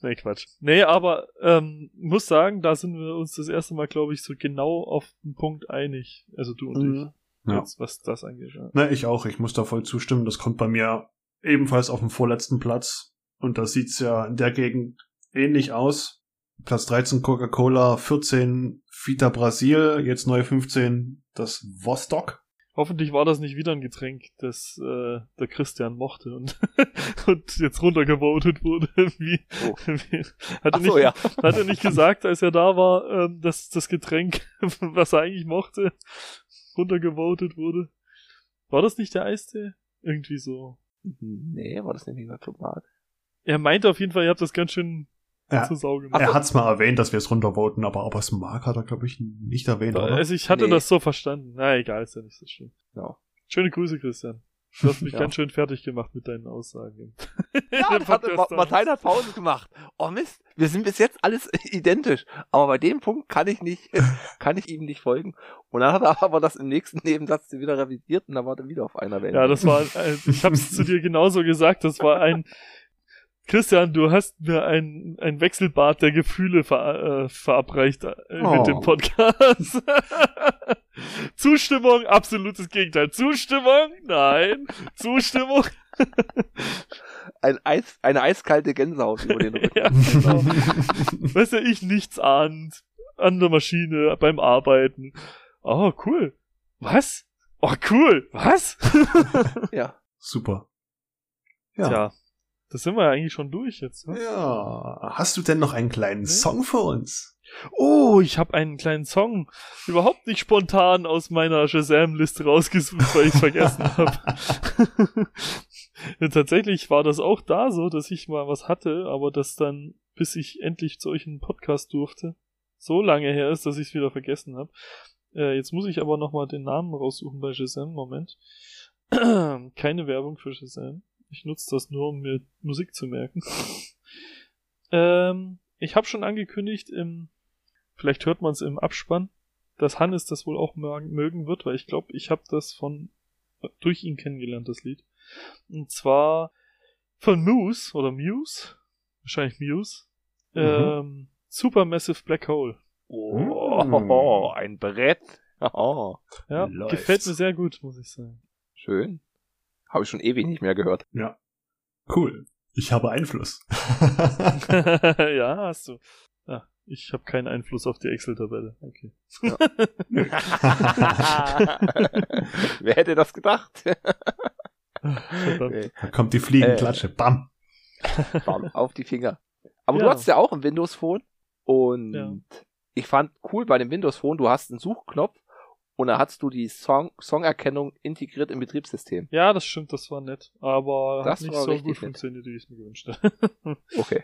nee, Quatsch. Nee, aber ähm, muss sagen, da sind wir uns das erste Mal, glaube ich, so genau auf den Punkt einig. Also du und ich. Mhm. Ja. Jetzt, was das angeht. Ja. Ne, ich auch. Ich muss da voll zustimmen. Das kommt bei mir ebenfalls auf dem vorletzten Platz. Und da sieht's ja in der Gegend ähnlich aus. Platz 13 Coca-Cola, 14 Vita Brasil, jetzt neu 15 das Vostok. Hoffentlich war das nicht wieder ein Getränk, das äh, der Christian mochte und, und jetzt runtergevotet wurde. Wie, Oh. wie, hat, er Ach so, nicht, ja. hat er nicht gesagt, als er da war, ähm, dass das Getränk, was er eigentlich mochte, runtergevotet wurde? War das nicht der Eistee? Irgendwie so. Nee, war das nicht Vita Clubmate? Er meinte auf jeden Fall, ihr habt das ganz schön Ja. zu Sau gemacht. Er hat's mal erwähnt, dass wir es runtervoten, aber ob er es mag, hat er, glaube ich, nicht erwähnt, oder? Also ich hatte Nee. das so verstanden. Na egal, ist ja nicht so schlimm. Ja. Schöne Grüße, Christian. Du hast mich Ja. ganz schön fertig gemacht mit deinen Aussagen. Ja, das Ma Martin hat Pause gemacht. Oh Mist, wir sind bis jetzt alles identisch. Aber bei dem Punkt kann ich nicht, kann ich ihm nicht folgen. Und dann hat er aber das im nächsten Nebensatz wieder revidiert und dann war er wieder auf einer Welle. Ja, das war, äh, ich hab's zu dir genauso gesagt, das war ein, Christian, du hast mir ein, ein Wechselbad der Gefühle ver, äh, verabreicht äh, Oh. mit dem Podcast. Zustimmung, absolutes Gegenteil. Zustimmung, nein. Zustimmung, Ein Eis, eine eiskalte Gänsehaut über den Rücken. ja, genau. Weißt du, ich nichts ahnt, an der Maschine, beim Arbeiten. Oh, cool. Was? Oh, cool. Was? ja. Super. Ja. Tja, das sind wir ja eigentlich schon durch jetzt. Ne? Ja. Hast du denn noch einen kleinen Song für uns? Oh, ich habe einen kleinen Song überhaupt nicht spontan aus meiner Shazam-Liste rausgesucht, weil ich vergessen habe. ja, tatsächlich war das auch da so, dass ich mal was hatte, aber das dann, bis ich endlich zu euch einen Podcast durfte, so lange her ist, dass ich es wieder vergessen habe. Äh, jetzt muss ich aber nochmal den Namen raussuchen bei Shazam. Moment. Keine Werbung für Shazam. Ich nutze das nur, um mir Musik zu merken. ähm, ich habe schon angekündigt, im, vielleicht hört man es im Abspann, dass Hannes das wohl auch mögen wird, weil ich glaube, ich habe das von durch ihn kennengelernt, das Lied. Und zwar von Muse oder Muse, wahrscheinlich Muse, Mhm. ähm, Supermassive Black Hole. Oh, ein Brett. Oh, Ja, Läuft. gefällt mir sehr gut, muss ich sagen. schön. Habe ich schon ewig nicht mehr gehört. Ja. Cool. Ich habe Einfluss. ja, hast du. Ja, ich habe keinen Einfluss auf die Excel-Tabelle. Okay. Wer hätte das gedacht? Nee. da kommt die Fliegenklatsche. Bam. Bam, auf die Finger. Aber Ja. du hast ja auch ein Windows Phone und Ja. ich fand cool bei dem Windows Phone, du hast einen Suchknopf und da hast du die Song Songerkennung integriert im Betriebssystem. Ja, das stimmt, das war nett. Aber Das hat nicht war so gut funktioniert, wie ich es mir gewünscht hätte. Okay.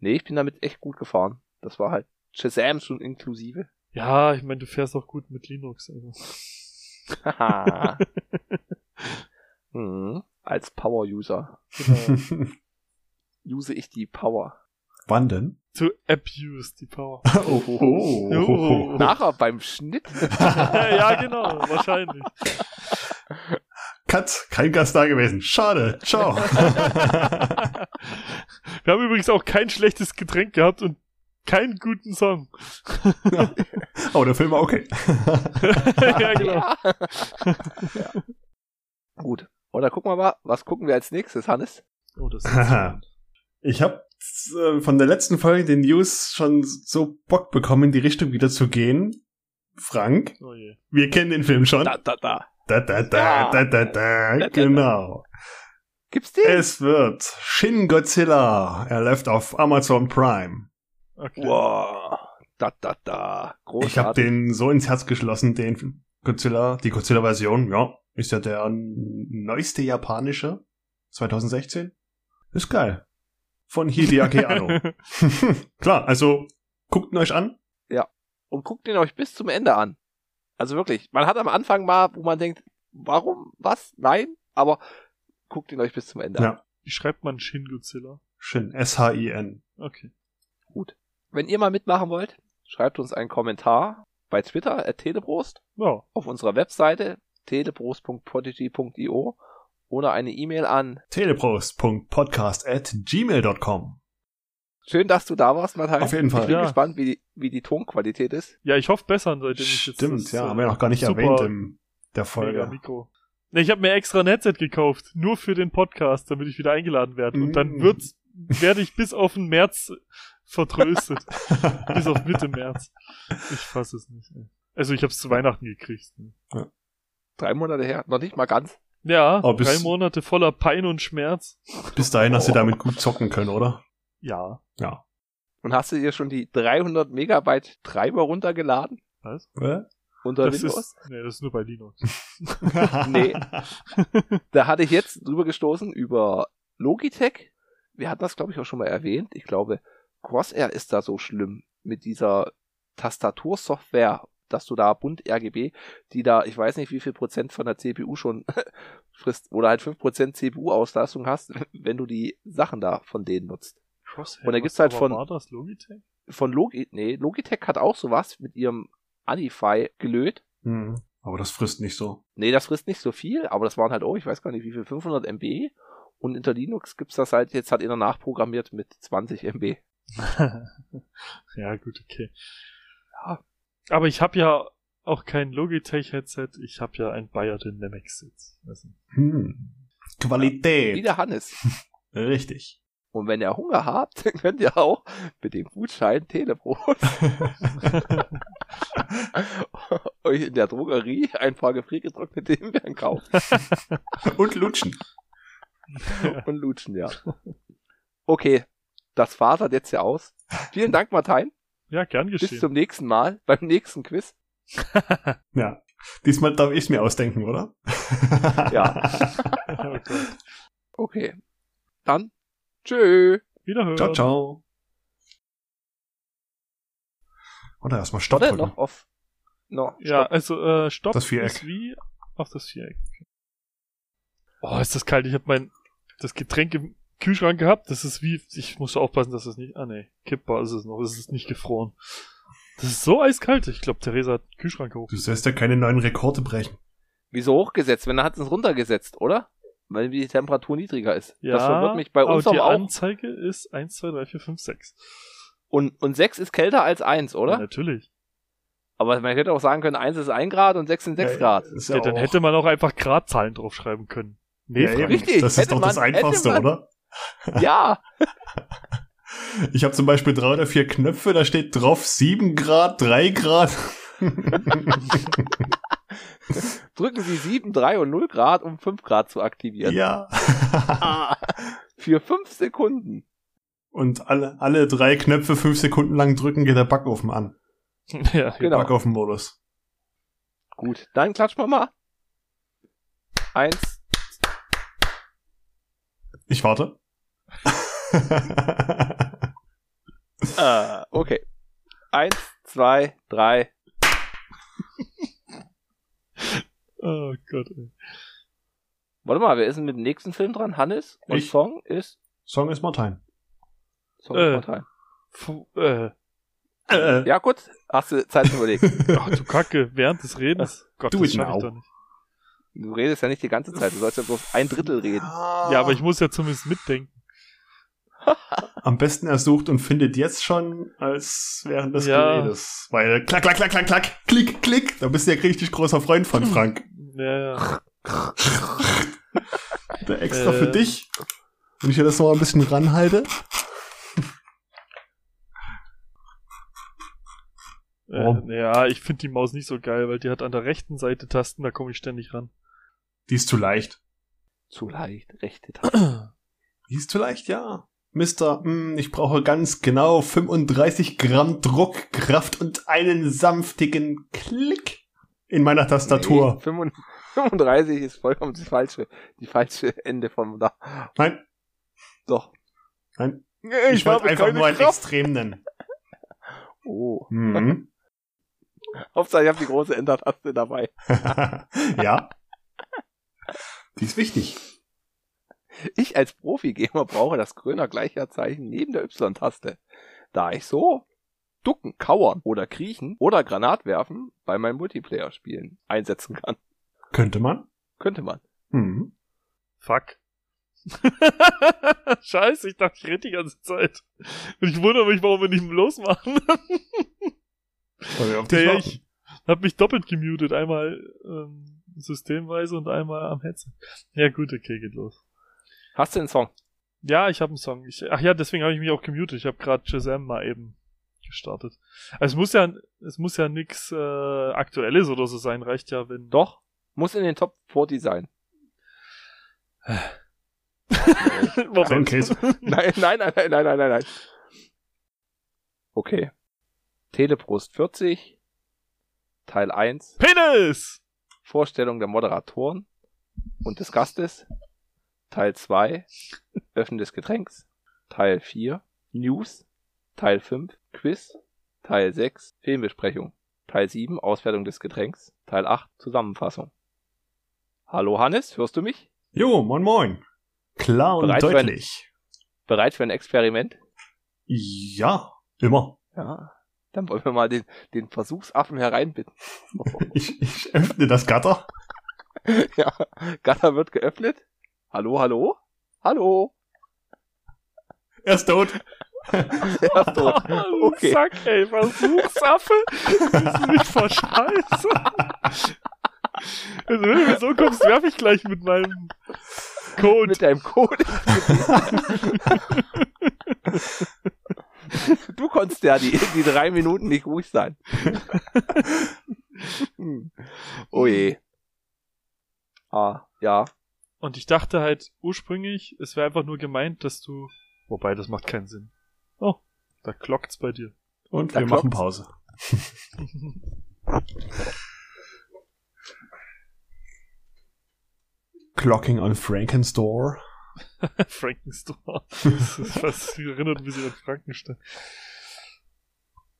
Nee, ich bin damit echt gut gefahren. Das war halt Shazam schon inklusive. ja, ich meine, du fährst auch gut mit Linux. Also. Haha. hm, als Power-User Genau. use ich die Power. Wann denn? to abuse die Power. Oh. Oh. Nachher beim Schnitt. ja, genau, wahrscheinlich. Cut. Kein Gast da gewesen. Schade. Ciao. Wir haben übrigens auch kein schlechtes Getränk gehabt und keinen guten Song. oh, der Film war okay. ja, genau. Ja. ja. Gut. Oder gucken wir mal, was gucken wir als nächstes, Hannes? Oh, das ist spannend. Ich habe von der letzten Folge den News schon so Bock bekommen, in die Richtung wieder zu gehen. Frank, Oh je. wir kennen den Film schon. Da, da, da. Da, da, da, Ja. da, da, da, genau. Gibt's den? Es wird Shin Godzilla. Er läuft auf Amazon Prime. Okay. Wow. Da, da, da. Großartig. Ich habe den so ins Herz geschlossen, den Godzilla, die Godzilla-Version, ja, ist ja der neueste japanische, 2016. Ist geil. Von Hideaki Anno. Klar, also guckt ihn euch an. Und guckt den euch bis zum Ende an. Also wirklich. Man hat am Anfang mal, wo man denkt, warum? Was? Nein? Aber guckt ihn euch bis zum Ende Ja. an. Wie schreibt man Shin Godzilla? Schön. S-H-I-N. Okay. Wenn ihr mal mitmachen wollt, schreibt uns einen Kommentar bei Twitter, at Teleprost, Ja. auf unserer Webseite, teleprost.podigy.io oder eine E-Mail an. Teleprost.podcast at gmail.com. Schön, dass du da warst, Matthijs. Auf jeden Fall. Ich bin Ja. gespannt, wie die, wie die Tonqualität ist. Ja, ich hoffe besser, seitdem ich jetzt Stimmt, ja, äh, haben wir noch gar nicht erwähnt in der Folge. Mikro. Ich habe mir extra ein Headset gekauft, nur für den Podcast, damit ich wieder eingeladen werde. Und dann Mm. wird's, werde ich bis auf den März vertröstet. bis auf Mitte März. Ich fasse es nicht. Ey. Also ich habe es zu Weihnachten gekriegt. ne. Drei Monate her, noch nicht mal ganz. Ja, Aber bis- drei Monate voller Pein und Schmerz. Bis dahin hast du damit gut zocken können, oder? Ja. Ja. Und hast du dir schon die 300 Megabyte Treiber runtergeladen? Was? Unter Das Windows? ist, nee, das ist nur bei Linux. Nee. Da hatte ich jetzt drüber gestoßen über Logitech. Wir hatten das, glaube ich, auch schon mal erwähnt. Ich glaube, Crosshair ist da so schlimm mit dieser Tastatursoftware, dass du da bunt RGB, die da, ich weiß nicht, wie viel Prozent von der CPU schon frisst, oder halt 5% CPU-Auslastung hast, wenn du die Sachen da von denen nutzt. Crosshair, Und da gibt's halt von- War das Logitech? Von Logi nee, Logitech hat auch sowas mit ihrem Anify gelöt. Hm, Aber das frisst nicht so. Nee, das frisst nicht so viel, aber das waren halt, oh, ich weiß gar nicht wie viel, 500 MB. Und unter Linux gibt's das halt, jetzt hat einer nachprogrammiert mit 20 MB. ja, gut, okay. Ja. Aber ich habe ja auch kein Logitech-Headset, ich habe ja ein Bayer Dynamics-Sitz. Also, Hm. Wie Qualität. der Hannes. Richtig. Und wenn ihr Hunger habt, dann könnt ihr auch mit dem Gutschein Telebrot euch in der Drogerie ein paar gefriergetrocknete Himbeeren kaufen Und lutschen. und lutschen, ja. Okay, das fasert jetzt ja aus. Vielen Dank, Martin. Ja, gern Bis geschehen. zum nächsten Mal beim nächsten Quiz. Ja. Diesmal darf ich mir ausdenken, oder? Ja. oh Gott. Okay. Dann tschö. Wiederhören. ciao, ciao. Oder erstmal Stopp Oder drücken. noch auf. No, Ja, stopp. also äh, Stopp Das Viereck. ist wie auf das Viereck. Oh, ist das kalt. Ich habe mein das Getränk im Kühlschrank gehabt. Das ist wie ich muss aufpassen, dass es nicht. Ah nee, kippbar ist es noch. Es ist nicht gefroren. Das ist so eiskalt. Ich glaube, Theresa hat den Kühlschrank hoch. Du sollst ja keine neuen Rekorde brechen. Wieso hochgesetzt? Wenn er hat es runtergesetzt, oder? Weil die Temperatur niedriger ist. Ja, das verwirrt mich bei aber uns die aber auch. Anzeige ist 1, 2, 3, 4, 5, 6. Und, und 6 ist kälter als 1, Ja, oder? natürlich. Aber man hätte auch sagen können, 1 ist 1 Grad und 6 sind 6 Ja, Grad. Ja, dann hätte man auch einfach Gradzahlen draufschreiben können. Nee, Ja. Richtig, Das ist hätte doch das man- hätte Einfachste, man- oder? Ja, Ich habe zum Beispiel drei oder vier Knöpfe, da steht drauf 7 Grad, 3 Grad. drücken Sie 7, 3 und 0 Grad, um 5 Grad zu aktivieren. ja. Ah, für 5 Sekunden. Und alle, alle drei Knöpfe fünf Sekunden lang drücken, geht der Backofen an. ja, Genau. Backofen-Modus. Gut, dann klatschen wir mal. Eins, Ich warte. Äh, okay. Eins, zwei, drei. Oh Gott, ey. Warte mal, wer ist denn mit dem nächsten Film dran? Hannes? Und Ich. Song ist? Song ist Martin. Song Äh. ist Martin. Äh. Äh, Ja, gut. Hast du Zeit zu überlegen. Ach du Kacke, während des Redens. Gott, Do das ich doch nicht. Du redest ja nicht die ganze Zeit. Du sollst ja bloß ein Drittel reden. Ja, aber ich muss ja zumindest mitdenken. Am besten er sucht und findet jetzt schon als während des Ja. Geredes. Weil klack, klack, klack, klack, klack, klick, klick. Da bist du ja richtig großer Freund von Frank. Ja. Der extra Äh. für dich. Wenn ich dir das noch ein bisschen ranhalte. Warum? Äh, ja, ich finde die Maus nicht so geil, weil die hat an der rechten Seite Tasten, da komme ich ständig ran. Die ist zu leicht. Zu leicht, rechte Taste. Die ist zu leicht, ja. Mister, mh, ich brauche ganz genau 35 Gramm Druckkraft und einen sanftigen Klick in meiner Tastatur. Nee, 35 35 ist vollkommen das falsche, die falsche Ende vom da. Nein, Doch. nein. Ich, wollte einfach nur ein Extrem nennen. Oh. Mhm. Hauptsache, ich habe die große Enter-Taste dabei. ja. Die ist wichtig. Ich als Profi-Gamer brauche das grüner Gleicherzeichen neben der Y-Taste, da ich so ducken, kauern oder kriechen oder Granat werfen bei meinen Multiplayer-Spielen einsetzen kann. Könnte man. Könnte man. Mhm. Fuck. Scheiße, ich dachte, ich rede die ganze Zeit. Und ich wundere mich, warum wir nicht losmachen. Weil ja, ich hab mich doppelt gemutet. Einmal ähm, systemweise und einmal am Headset. Ja gut, okay, geht los. Hast du den Song? Ja, ich habe einen Song. Ich, ach ja, deswegen habe ich mich auch gemutet. Ich habe gerade Shazam mal eben gestartet. Also es muss ja, es muss ja nix äh, Aktuelles oder so sein. Reicht ja, wenn Doch. Muss in den Top 40 sein. Moment. Nein, nein, nein, nein, nein, nein, nein. Okay. Teleprost 40. Teil 1. Penis! Vorstellung der Moderatoren und des Gastes. Teil 2. Öffnen des Getränks. Teil 4. News. Teil 5. Quiz. Teil 6. Filmbesprechung. Teil 7. Auswertung des Getränks. Teil 8. Zusammenfassung. Hallo Hannes, hörst du mich? Jo, moin moin. Klar und Bereit für ein- deutlich. Bereit für ein Experiment? Ja, immer. Ja. Dann wollen wir mal den, den Versuchsaffen hereinbitten. Ich, ich öffne das Gatter. ja. Gatter wird geöffnet. Hallo, hallo? Hallo? Er ist tot. Er ist tot. Oh, Okay. Sack, ey, Versuchsaffe. Willst du mich verscheißen? Also, wenn du mir so kommst, werf ich gleich mit meinem Code. Mit deinem Code. du konntest ja die, die drei Minuten nicht ruhig sein. Hm. oh je. Ah, ja. Und ich dachte halt ursprünglich, es wäre einfach nur gemeint, dass du. Wobei, das macht keinen Sinn. Oh, da klockt's bei dir. Und Da wir machen. Pause. Clocking on Frankenstore. Frankenstore. Das ist fast erinnert ein bisschen an Frankenstein.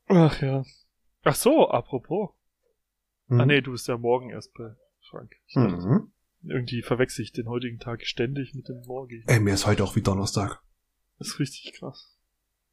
Ach ja. Ach so, apropos. Mhm. Ah nee, du bist ja morgen erst bei Frank. Ich dachte, Mhm. Irgendwie verwechsel ich den heutigen Tag ständig mit dem morgigen. Ey, mir ist heute auch wie Donnerstag. Das ist richtig krass.